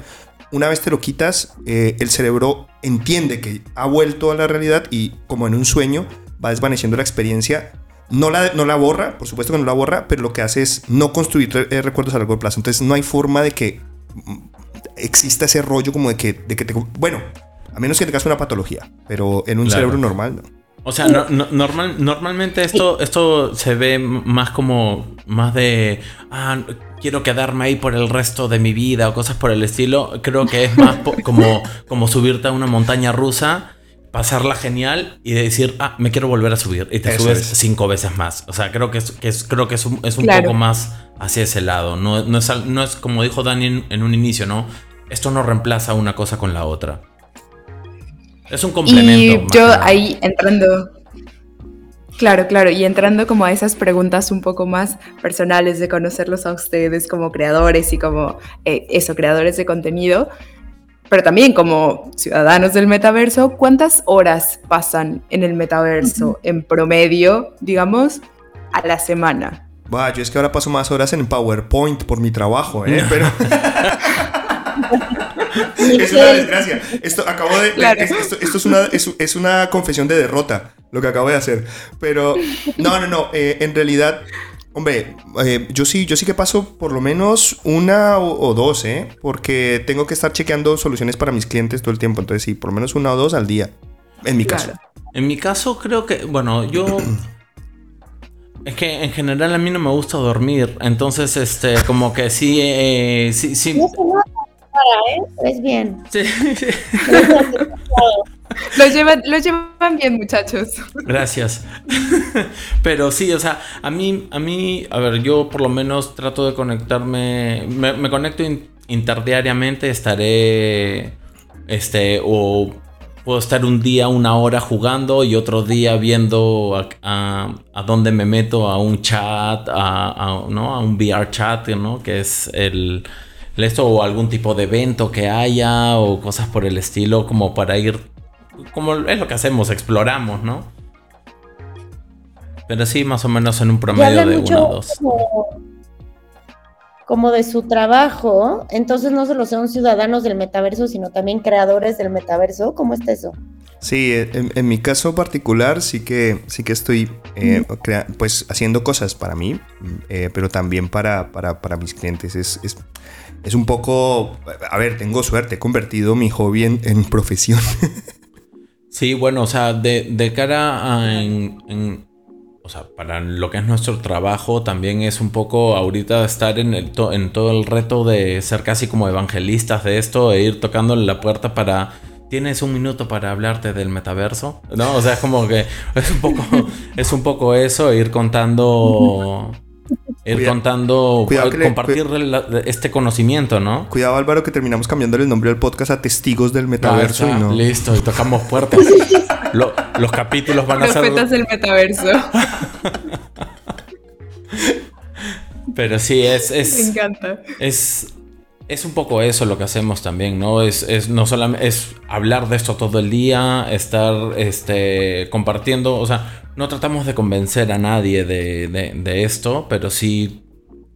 Una vez te lo quitas, eh, el cerebro entiende que ha vuelto a la realidad y como en un sueño va desvaneciendo la experiencia. No la, no la borra, por supuesto que no la borra, pero lo que hace es no construir eh, recuerdos a largo plazo. Entonces no hay forma de que mm, exista ese rollo como de que, de que te... Bueno, a menos que tengas una patología, pero en un Claro. cerebro normal no. O sea, no- no- normal, normalmente esto, esto se ve más como más de ah, quiero quedarme ahí por el resto de mi vida o cosas por el estilo. Creo que es más como, como subirte a una montaña rusa, pasarla genial y decir, ah, me quiero volver a subir. Y te Eso subes es. cinco veces más. O sea, creo que es, que es- creo que es un, es un Claro. poco más hacia ese lado. No, no, es, no es como dijo Dani en, en un inicio, ¿no? Esto no reemplaza una cosa con la otra. Es un complemento. Y yo ahí entrando, claro, claro, y entrando como a esas preguntas un poco más personales de conocerlos a ustedes como creadores y como eh, eso, creadores de contenido, pero también como ciudadanos del metaverso, ¿cuántas horas pasan en el metaverso en promedio, digamos, a la semana? Va, yo es que ahora paso más horas en PowerPoint por mi trabajo, ¿eh? Pero es una desgracia. Esto acabo de. Claro. es- esto, esto es, una, es, es una confesión de derrota, lo que acabo de hacer. Pero. No, no, no. eh, en realidad. Hombre, eh, yo sí, yo sí que paso por lo menos una o, o dos, ¿eh? Porque tengo que estar chequeando soluciones para mis clientes todo el tiempo. Entonces, sí, por lo menos una o dos al día. En mi caso. Claro. En mi caso, creo que, bueno, yo. Es que en general a mí no me gusta dormir. Entonces, este, como que sí, eh, sí, sí. ¿Eh? Es bien. sí. Los llevan, los llevan bien, muchachos. Gracias. Pero sí, o sea, a mí, a mí, a ver, yo por lo menos trato de conectarme, me, me conecto in- interdiariamente, estaré, este, o puedo estar un día, una hora jugando y otro día viendo a, a- a dónde me meto a un chat, a, a- ¿no? a un VR chat, ¿no? Que es el esto o algún tipo de evento que haya o cosas por el estilo como para ir como es lo que hacemos, exploramos, ¿no? Pero sí, más o menos en un promedio de una o dos. como, como de su trabajo, entonces no solo son ciudadanos del metaverso, sino también creadores del metaverso. ¿Cómo está eso? Sí, en, en mi caso particular sí que, sí que estoy eh, crea- pues haciendo cosas para mí, eh, pero también para, para, para mis clientes. Es, es, es un poco, a ver, tengo suerte, he convertido mi hobby en, en profesión. Sí, bueno, o sea, de, de cara a en, en- o sea, para lo que es nuestro trabajo, también es un poco ahorita estar en, el to- en todo el reto de ser casi como evangelistas de esto e ir tocándole la puerta para... ¿Tienes un minuto para hablarte del metaverso? ¿No? O sea, es como que es un poco, es un poco eso, ir contando... Ir Cuida- contando, cuidado le- compartir la- este conocimiento, ¿no? Cuidado Álvaro que terminamos cambiándole el nombre del podcast a Testigos del Metaverso Ah, y no. Listo, y tocamos puertas. Lo- los capítulos van a ser... Profetas del metaverso. Pero sí, es, Me es, encanta. es, es un poco eso lo que hacemos también, ¿no? Es, es no solamente es hablar de esto todo el día, estar este, compartiendo, o sea, no tratamos de convencer a nadie de, de- esto, pero sí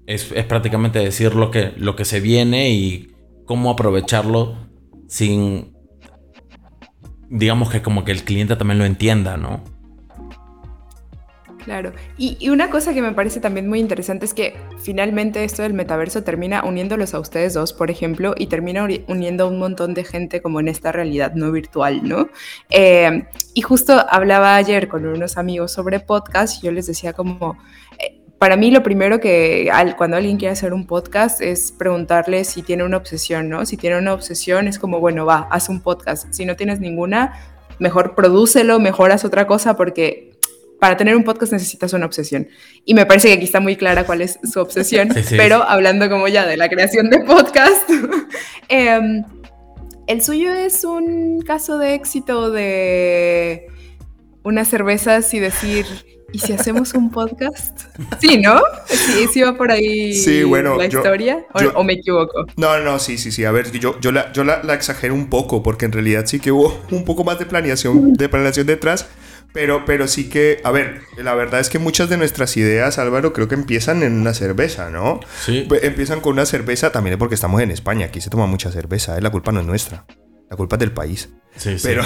es, es prácticamente decir lo que, lo que se viene y cómo aprovecharlo sin, digamos que como que el cliente también lo entienda, ¿no? Claro. Y, una cosa que me parece también muy interesante es que finalmente esto del metaverso termina uniéndolos a ustedes dos, por ejemplo, y termina uni- uniendo a un montón de gente como en esta realidad no virtual, ¿no? Eh, y justo hablaba ayer con unos amigos sobre podcast y yo les decía como... eh, para mí lo primero que al- cuando alguien quiere hacer un podcast es preguntarle si tiene una obsesión, ¿no? Si tiene una obsesión es como, bueno, va, haz un podcast. Si no tienes ninguna, mejor prodúcelo, mejor haz otra cosa porque para tener un podcast necesitas una obsesión. Y me parece que aquí está muy clara cuál es su obsesión, Sí, sí. pero hablando como ya de la creación de podcast, em, el suyo es un caso de éxito de unas cervezas y decir, ¿Y si hacemos un podcast? Sí, ¿no? Sí, sí va por ahí sí, bueno, la historia. O, me equivoco? No, no, sí, sí, sí. A ver, yo, yo, la, yo la, la, exagero un poco porque en realidad sí que hubo un poco más de planeación, de planeación detrás. Pero, pero sí que, a ver, la verdad es que muchas de nuestras ideas, Álvaro, creo que empiezan en una cerveza, ¿no? Sí. Empiezan con una cerveza, también porque estamos en España, aquí se toma mucha cerveza, ¿eh? la culpa no es nuestra, la culpa es del país. Sí, sí. Pero...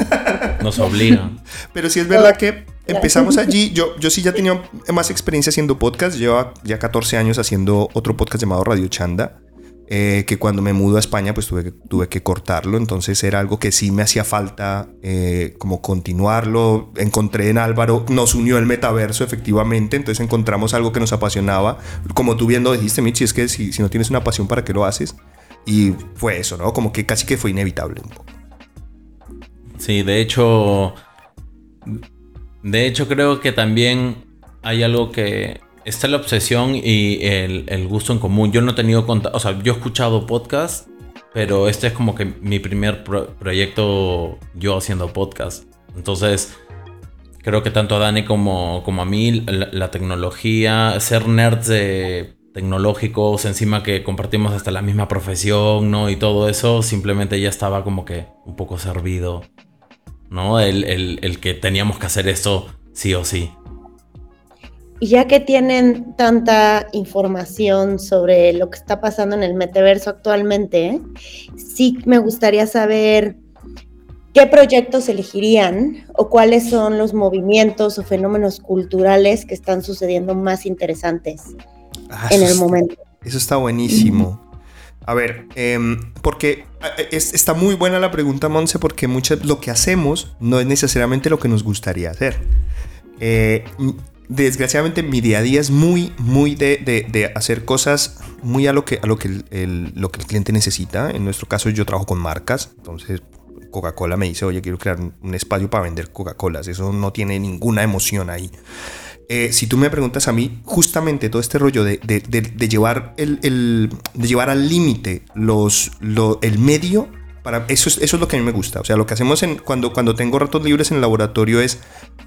Nos obligan. Pero sí es verdad que empezamos allí, yo, yo sí ya tenía más experiencia haciendo podcast, llevo ya 14 años haciendo otro podcast llamado Radio Chanda. Eh, que cuando me mudo a España pues tuve que, tuve que cortarlo, entonces era algo que sí me hacía falta eh, como continuarlo, encontré en Álvaro, nos unió el metaverso efectivamente, entonces encontramos algo que nos apasionaba, como tú viendo dijiste Michi, es que si, si no tienes una pasión para qué lo haces, y fue eso, ¿no? Como que casi que fue inevitable un poco. Sí, de hecho, de hecho creo que también hay algo que está la obsesión y el, gusto en común. Yo no he tenido o sea, yo he escuchado podcast, pero este es como que mi primer proyecto yo haciendo podcast. Entonces, creo que tanto a Dani como, a mí, la, tecnología, ser nerds tecnológicos, encima que compartimos hasta la misma profesión, ¿no? Y todo eso, simplemente ya estaba como que un poco servido, ¿no? El que teníamos que hacer esto sí o sí. Y ya que tienen tanta información sobre lo que está pasando en el metaverso actualmente, sí me gustaría saber qué proyectos elegirían o cuáles son los movimientos o fenómenos culturales que están sucediendo más interesantes ah, en el momento. Eso está buenísimo. A ver, em, porque eh, está muy buena la pregunta, Monse, porque mucho lo que hacemos no es necesariamente lo que nos gustaría hacer. Eh, desgraciadamente mi día a día es muy, muy de, hacer cosas muy a lo que, a lo que el, lo que el cliente necesita. En nuestro caso yo trabajo con marcas, entonces Coca-Cola me dice, oye, quiero crear un espacio para vender Coca-Colas. Eso no tiene ninguna emoción ahí. Eh, si tú me preguntas a mí, justamente todo este rollo de, llevar, el, de llevar al límite los, el medio eso, es, eso es lo que a mí me gusta. O sea, lo que hacemos en, cuando, cuando tengo ratos libres en el laboratorio es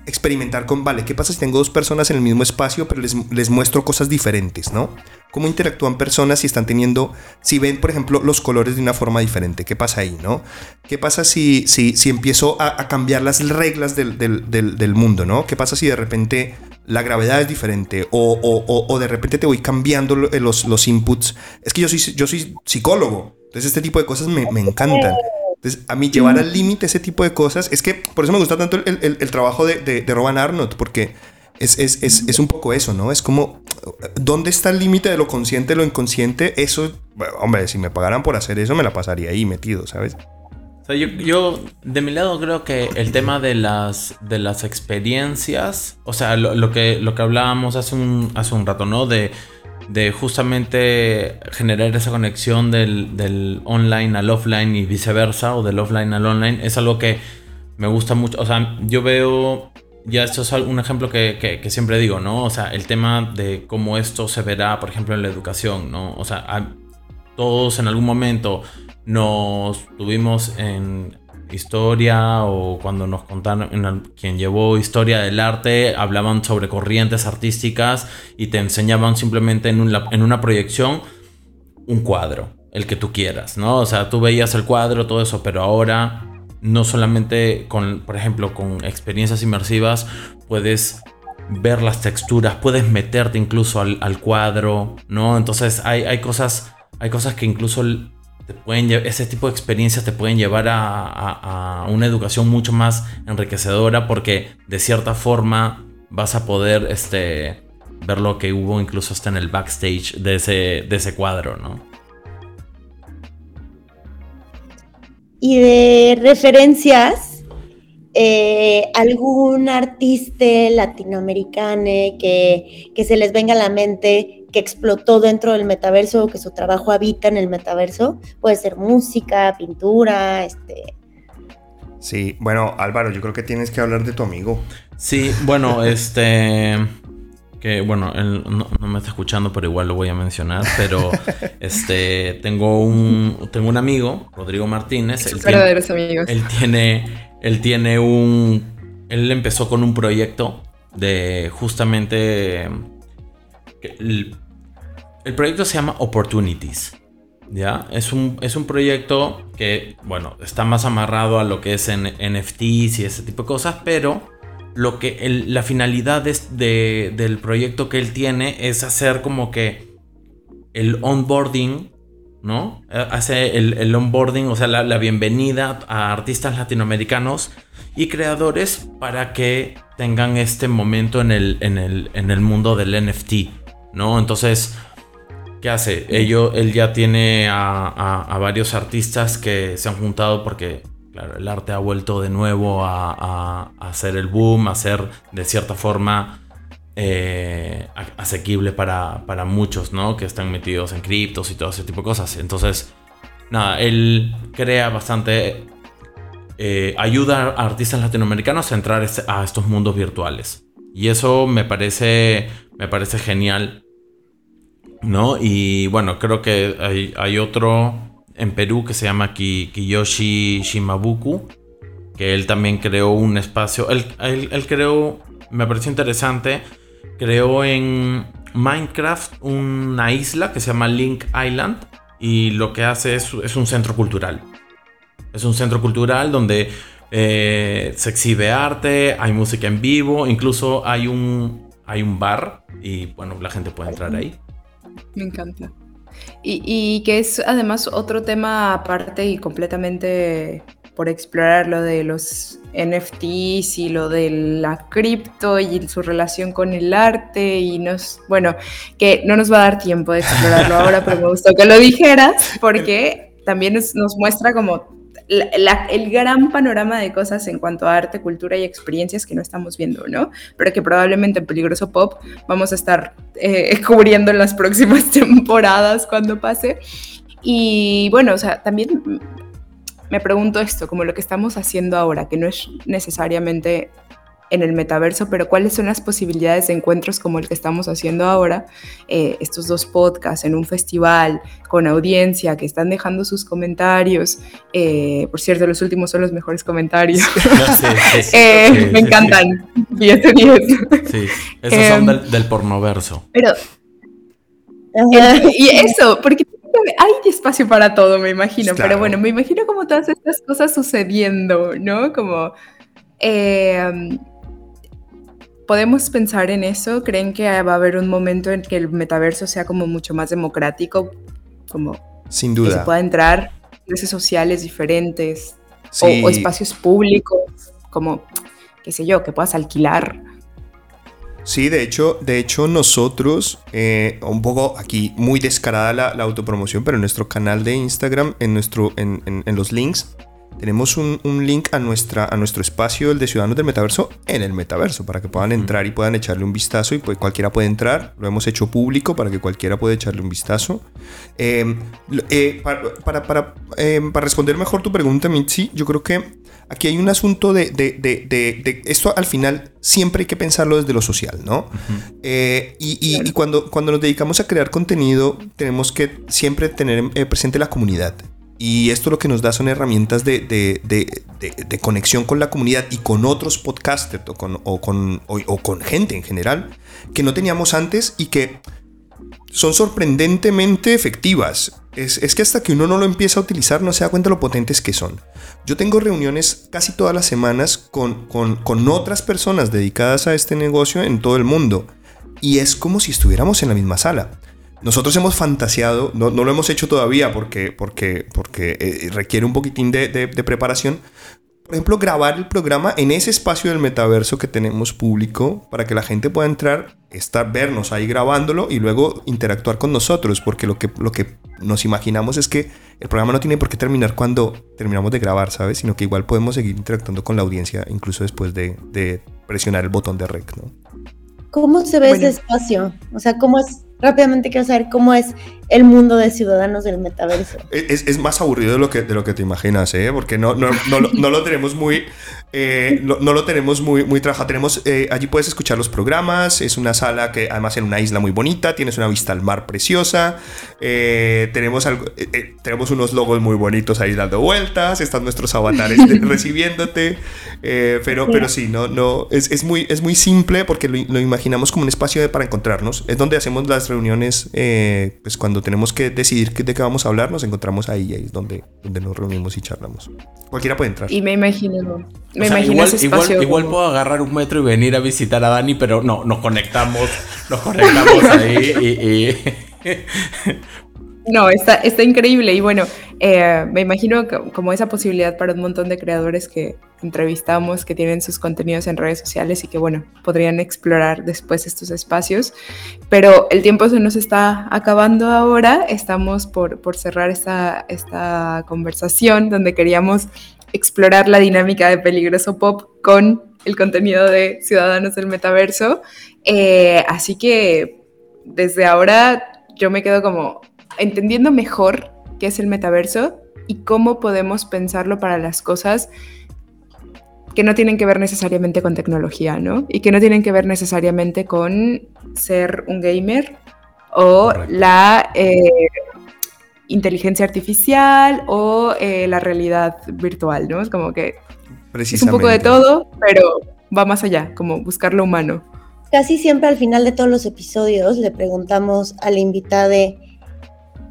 experimentar con, vale, ¿qué pasa si tengo dos personas en el mismo espacio, pero les, les muestro cosas diferentes, ¿no? ¿Cómo interactúan personas si están teniendo, si ven, por ejemplo, los colores de una forma diferente? ¿Qué pasa ahí, no? ¿Qué pasa si, si, si empiezo a, cambiar las reglas del, del, del, mundo, ¿no? ¿Qué pasa si de repente la gravedad es diferente o, o, o, de repente te voy cambiando los, los inputs? Es que yo soy, yo soy psicólogo. Entonces este tipo de cosas me, me encantan. Entonces, a mí llevar al límite ese tipo de cosas, es que por eso me gusta tanto el, el, trabajo de, de, de, Arnold, porque es, es, es, es, un poco eso, ¿no? Es como, ¿dónde está el límite de lo consciente, lo inconsciente? Eso, hombre, si me pagaran por hacer eso, me la pasaría ahí metido, ¿sabes? O sea, yo, yo, de mi lado creo que el tema de las, de las experiencias, o sea, lo, lo que, lo que hablábamos hace un, hace un rato, ¿no? De de justamente generar esa conexión del, online al offline y viceversa, o del offline al online, es algo que me gusta mucho. O sea, yo veo, ya esto es un ejemplo que, siempre digo, ¿no? O sea, el tema de cómo esto se verá, por ejemplo, en la educación, ¿no? O sea, todos en algún momento nos tuvimos en, historia o cuando nos contaron, quien llevó historia del arte, hablaban sobre corrientes artísticas y te enseñaban simplemente en una, en una proyección un cuadro, el que tú quieras, ¿no? O sea, tú veías el cuadro, todo eso, pero ahora no solamente con, por ejemplo, con experiencias inmersivas, puedes ver las texturas, puedes meterte incluso al, al cuadro, ¿no? Entonces hay, hay, cosas, hay cosas que incluso pueden, ese tipo de experiencias te pueden llevar a, una educación mucho más enriquecedora porque de cierta forma vas a poder este, ver lo que hubo incluso hasta en el backstage de ese, de ese cuadro, ¿no? Y de referencias, eh, algún artista latinoamericano que, que se les venga a la mente que explotó dentro del metaverso, que su trabajo habita en el metaverso. Puede ser música, pintura, este... Sí, bueno, Álvaro, yo creo que tienes que hablar de tu amigo. Sí, bueno, este... Que bueno, él no, me está escuchando, pero igual lo voy a mencionar. Pero este tengo un tengo un amigo, Rodrigo Martínez. Él tiene, amigos. Él tiene, él tiene un. Él empezó con un proyecto de justamente... El, el proyecto se llama Opportunities. ¿Ya? Es un, es un proyecto que, bueno, está más amarrado a lo que es en NFTs y ese tipo de cosas, pero lo que la finalidad del proyecto que él tiene es hacer como que el onboarding, ¿no? Hace el, onboarding, o sea, la, bienvenida a artistas latinoamericanos y creadores para que tengan este momento en el, en el, en el mundo del NFT, ¿no? Entonces ¿Qué hace? él ya tiene a, varios artistas que se han juntado porque claro, el arte ha vuelto de nuevo a, hacer el boom, a ser de cierta forma eh, asequible para, muchos, ¿no? Que están metidos en criptos y todo ese tipo de cosas. Entonces, nada, él crea bastante... Eh, ayuda a artistas latinoamericanos a entrar a estos mundos virtuales. Y eso me parece, me parece genial ¿no? Y bueno, creo que hay, otro en Perú que se llama Kiyoshi Shimabuku, que él también creó un espacio, él, creó, me pareció interesante, creó en Minecraft una isla que se llama Link Island y lo que hace es, un centro cultural. Es un centro cultural donde eh, se exhibe arte, hay música en vivo, incluso hay un, hay un bar y bueno, la gente puede entrar ahí. Me encanta. Y, que es además otro tema aparte y completamente por explorar lo de los NFTs y lo de la cripto y su relación con el arte y nos, bueno, que no nos va a dar tiempo de explorarlo ahora, pero me gustó que lo dijeras porque también nos muestra como el gran panorama de cosas en cuanto a arte, cultura y experiencias que no estamos viendo, ¿no? Pero que probablemente en Peligroso Pop vamos a estar eh, cubriendo en las próximas temporadas cuando pase. Y bueno, o sea, también me pregunto esto, como lo que estamos haciendo ahora, que no es necesariamente en el metaverso, pero cuáles son las posibilidades de encuentros como el que estamos haciendo ahora, eh, estos dos podcasts en un festival con audiencia que están dejando sus comentarios. Eh, por cierto, los últimos son los mejores comentarios. Eh, me encantan. 10 de 10. Sí, esos son em, del, pornoverso. Pero. y eso, porque hay espacio para todo, me imagino. Pero bueno, me imagino como todas estas cosas sucediendo, ¿no? Como. Eh, ¿Podemos pensar en eso? ¿Creen que va a haber un momento en que el metaverso sea como mucho más democrático? Como Sin duda. que se pueda entrar redes sociales diferentes o, espacios públicos, como, qué sé yo, que puedas alquilar. Sí, de hecho, de hecho nosotros, eh, un poco aquí muy descarada la, autopromoción, pero en nuestro canal de Instagram, en, nuestro, en, en los links, tenemos un, link a, nuestra, a nuestro espacio, el de Ciudadanos del Metaverso, en el Metaverso, para que puedan entrar y puedan echarle un vistazo. Y pues cualquiera puede entrar, lo hemos hecho público para que cualquiera pueda echarle un vistazo. Em, eh, para, para, em, para, responder mejor tu pregunta, Mitzi, yo creo que aquí hay un asunto de, de, de, esto al final siempre hay que pensarlo desde lo social, ¿no? Eh, y, y, cuando, cuando nos dedicamos a crear contenido, tenemos que siempre tener eh, presente la comunidad. Y esto lo que nos da son herramientas de, conexión con la comunidad y con otros podcasters o con, o con, gente en general que no teníamos antes y que son sorprendentemente efectivas. Es, que hasta que uno no lo empieza a utilizar no se da cuenta lo potentes que son. Yo tengo reuniones casi todas las semanas con, con otras personas dedicadas a este negocio en todo el mundo. Y es como si estuviéramos en la misma sala. Nosotros hemos fantaseado, no, lo hemos hecho todavía porque, porque, porque eh, requiere un poquitín de, preparación. Por ejemplo, grabar el programa en ese espacio del metaverso que tenemos público para que la gente pueda entrar, estar, vernos ahí grabándolo y luego interactuar con nosotros, porque lo que, lo que nos imaginamos es que el programa no tiene por qué terminar cuando terminamos de grabar, ¿sabes? Sino que igual podemos seguir interactuando con la audiencia incluso después de, presionar el botón de rec, ¿no? ¿Cómo se ve ese espacio? O sea, ¿cómo es rápidamente quiero saber cómo es el mundo de ciudadanos del metaverso. Es, es, más aburrido de lo que, de lo que te imaginas, ¿eh? Porque no, no, no, no lo tenemos muy... Eh, no, no, lo tenemos muy, muy trabajado. Tenemos, eh, allí puedes escuchar los programas. Es una sala que además en una isla muy bonita. Tienes una vista al mar preciosa. Eh, tenemos, algo, tenemos unos logos muy bonitos ahí dando vueltas. Están nuestros avatares recibiéndote. pero, pero sí, no, no, es, es, muy, es muy simple porque lo, lo, imaginamos como un espacio de, para encontrarnos. Es donde hacemos las reuniones. pues cuando tenemos que decidir de qué vamos a hablar, nos encontramos ahí. Ahí es donde, donde nos reunimos y charlamos. Cualquiera puede entrar. Y me imagino me o sea, imagino igual, ese igual, espacio igual como- puedo agarrar un metro y venir a visitar a Dani, pero no, nos conectamos, nos conectamos ahí y, y- No, está, está increíble. Y bueno, eh, me imagino que- como esa posibilidad para un montón de creadores que entrevistamos, que tienen sus contenidos en redes sociales y que, bueno, podrían explorar después estos espacios. Pero el tiempo se nos está acabando ahora. Estamos por, por cerrar esta, esta conversación donde queríamos explorar la dinámica de Peligroso Pop con el contenido de Ciudadanos del Metaverso. Eh, así que desde ahora yo me quedo como entendiendo mejor qué es el metaverso y cómo podemos pensarlo para las cosas que no tienen que ver necesariamente con tecnología, ¿no? Y que no tienen que ver necesariamente con ser un gamer o Correcto. la eh, inteligencia artificial o eh, la realidad virtual, ¿no? Es como que es un poco de todo, pero va más allá, como buscar lo humano. Casi siempre al final de todos los episodios le preguntamos a la invitada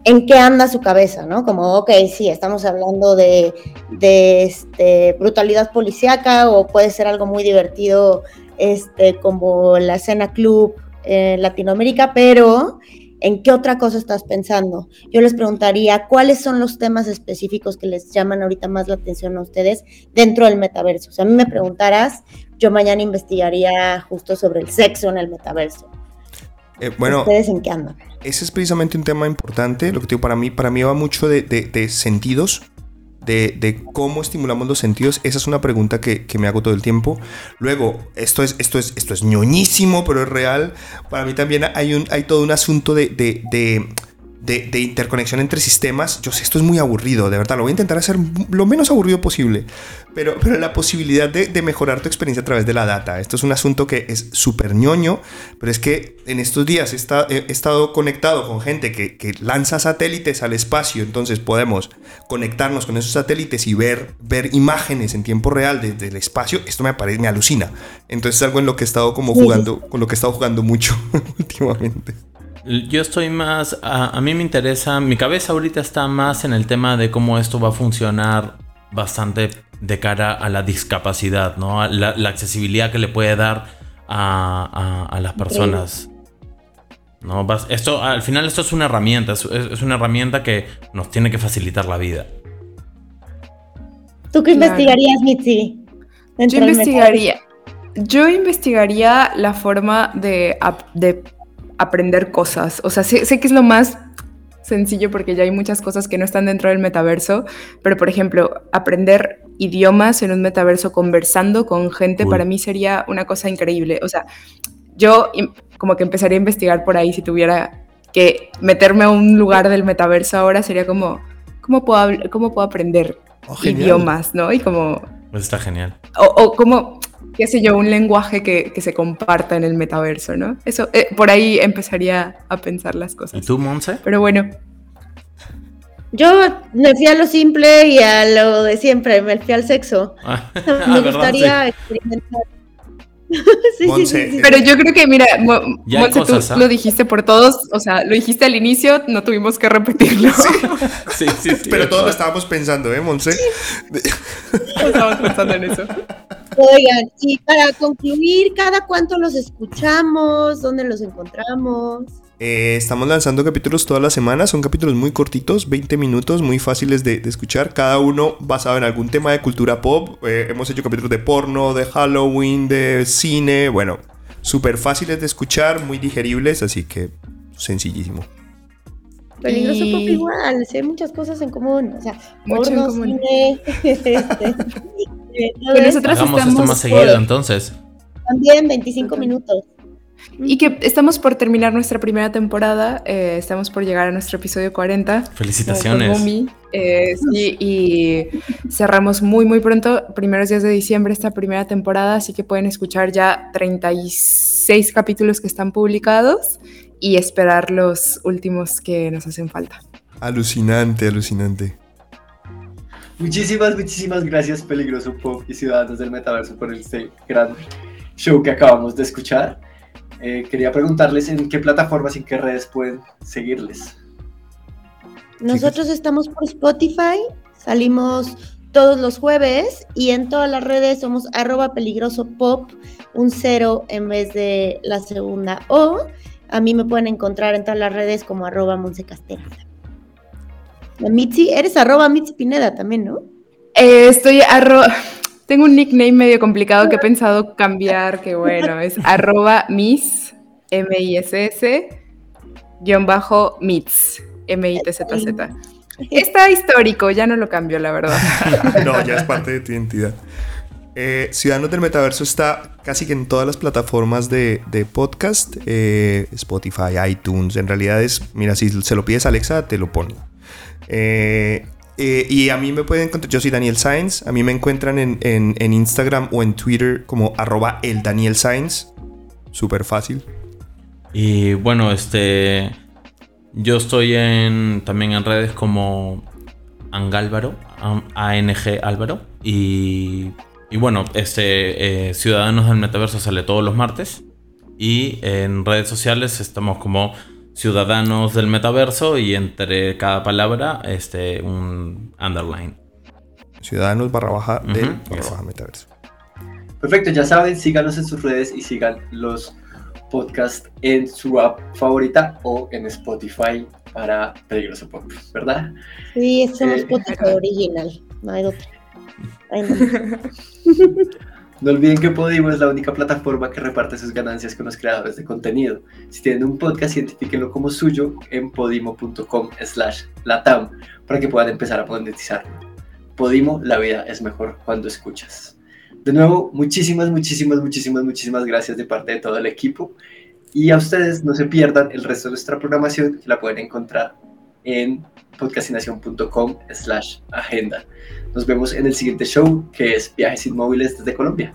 en qué anda su cabeza, ¿no? Como, ok, sí, estamos hablando de, este, brutalidad policíaca o puede ser algo muy divertido este, como la escena club en Latinoamérica, pero ¿en qué otra cosa estás pensando? Yo les preguntaría cuáles son los temas específicos que les llaman ahorita más la atención a ustedes dentro del metaverso. O a mí me preguntaras, yo mañana investigaría justo sobre el sexo en el metaverso. Eh, bueno, ¿Ustedes en qué andan? ese es precisamente un tema importante. Lo que digo, para mí, para mí va mucho de, de- de sentidos, de, de cómo estimulamos los sentidos. Esa es una pregunta que, que me hago todo el tiempo. Luego, esto es, esto es, esto es ñoñísimo, pero es real. Para mí también hay, un, hay todo un asunto de, de- de- de- de interconexión entre sistemas. Yo sé, esto es muy aburrido, de verdad. Lo voy a intentar hacer lo menos aburrido posible. Pero, pero la posibilidad de, de mejorar tu experiencia a través de la data. Esto es un asunto que es súper ñoño, pero es que en estos días he, esta- he- estado conectado con gente que, que lanza satélites al espacio, entonces podemos conectarnos con esos satélites y ver, ver imágenes en tiempo real desde el espacio. Esto me parece, me alucina. Entonces es algo en lo que he estado como jugando, con lo que he estado jugando mucho últimamente. Yo estoy más, a, a mí me interesa, mi cabeza ahorita está más en el tema de cómo esto va a funcionar bastante de cara a la discapacidad, ¿no? A La, la accesibilidad que le puede dar a, a- a las personas. ¿no? Vas- Esto, al final esto es una herramienta, es, una herramienta que nos tiene que facilitar la vida. ¿Tú qué Claro. investigarías, Mitzi? Yo investigaría, yo investigaría la forma de aprender cosas. O sea, sé, sé que es lo más sencillo porque ya hay muchas cosas que no están dentro del metaverso, pero por ejemplo, aprender idiomas en un metaverso conversando con gente para mí sería una cosa increíble. O sea, yo como que empezaría a investigar por ahí si tuviera que meterme a un lugar del metaverso ahora sería como, ¿cómo puedo, cómo puedo aprender Oh, idiomas, ¿no? Y como Pues está genial. o, o como, qué sé yo, un lenguaje que, que se comparta en el metaverso, ¿no? Eso, eh, por ahí empezaría a pensar las ¿Y cosas. tú, Monse? Pero bueno, Yo me fui a lo simple y a lo de siempre, me fui al sexo. Ah, Me ¿verdad? gustaría experimentar. sí, sí, Monse, sí, sí. pero yo creo que, mira, Mo- Monse, tú ¿ah? lo dijiste por todos, o sea, lo dijiste al inicio, no tuvimos que repetirlo. Sí, sí, sí. Pero todos lo estábamos pensando, ¿eh, Monse? Estamos pensando en eso. Oigan, y para concluir, ¿cada cuánto los escuchamos? ¿Dónde los encontramos? Eh, estamos lanzando capítulos todas las semanas, son capítulos muy cortitos, 20 minutos, muy fáciles de, de escuchar, cada uno basado en algún tema de cultura pop. Eh, hemos hecho capítulos de porno, de Halloween, de cine, bueno, súper fáciles de escuchar, muy digeribles, así que sencillísimo. Peligroso Y- pop igual, hay muchas cosas en común. O sea, Mucho porno, común. cine, eso. nosotros Hagamos esto estamos más seguido, entonces. También 25 minutos. Y que estamos por terminar nuestra primera temporada, eh, estamos por llegar a nuestro episodio 40. Felicitaciones. Eh, sí, y cerramos muy, muy pronto, primeros días de diciembre, esta primera temporada, así que pueden escuchar ya 36 capítulos que están publicados y esperar los últimos que nos hacen falta. Alucinante, alucinante. Muchísimas, muchísimas gracias, Peligroso Pop y Ciudadanos del Metaverso, por este gran show que acabamos de escuchar. Eh, quería preguntarles en qué plataformas y en qué redes pueden seguirles. Nosotros estamos por Spotify, salimos todos los jueves y en todas las redes somos arroba peligroso pop, un cero en vez de la segunda O. A mí me pueden encontrar en todas las redes como arroba Castera. La Mitzi, eres arroba Mitzi Pineda también, ¿no? Eh, estoy arroba... Tengo un nickname medio complicado que he pensado cambiar, que bueno, es arroba miss, M-I-S-S, guion bajo mits, M-I-T-Z-Z. Está histórico, ya no lo cambio, la verdad. no, ya es parte de tu identidad. Eh, Ciudadanos del Metaverso está casi que en todas las plataformas de, podcast, eh, Spotify, iTunes. En realidad es, mira, si se lo pides a Alexa, te lo pone. Eh, eh, y a mí me pueden encontrar, yo soy Daniel Sainz, a mí me encuentran en, Instagram o en Twitter como arroba el Daniel Sainz, súper fácil. Y bueno, este, yo estoy en, también en redes como Angálvaro, ANG Álvaro, y, y bueno, este, eh, Ciudadanos del Metaverso sale todos los martes, y en redes sociales estamos como ciudadanos del metaverso y entre cada palabra este, un underline. Ciudadanos barra baja del metaverso. Perfecto, ya saben, síganos en sus redes y sigan los podcasts en su app favorita o en Spotify para Peligroso Pop, ¿verdad? Sí, somos eh, Spotify original, no hay otro. No olviden que Podimo es la única plataforma que reparte sus ganancias con los creadores de contenido. Si tienen un podcast, identifíquenlo como suyo en podimo.com slash latam para que puedan empezar a monetizarlo. Podimo, la vida es mejor cuando escuchas. De nuevo, muchísimas, muchísimas, muchísimas, muchísimas gracias de parte de todo el equipo. Y a ustedes no se pierdan el resto de nuestra programación, que la pueden encontrar en podcastinación.com slash agenda. Nos vemos en el siguiente show, que es Viajes Inmóviles desde Colombia.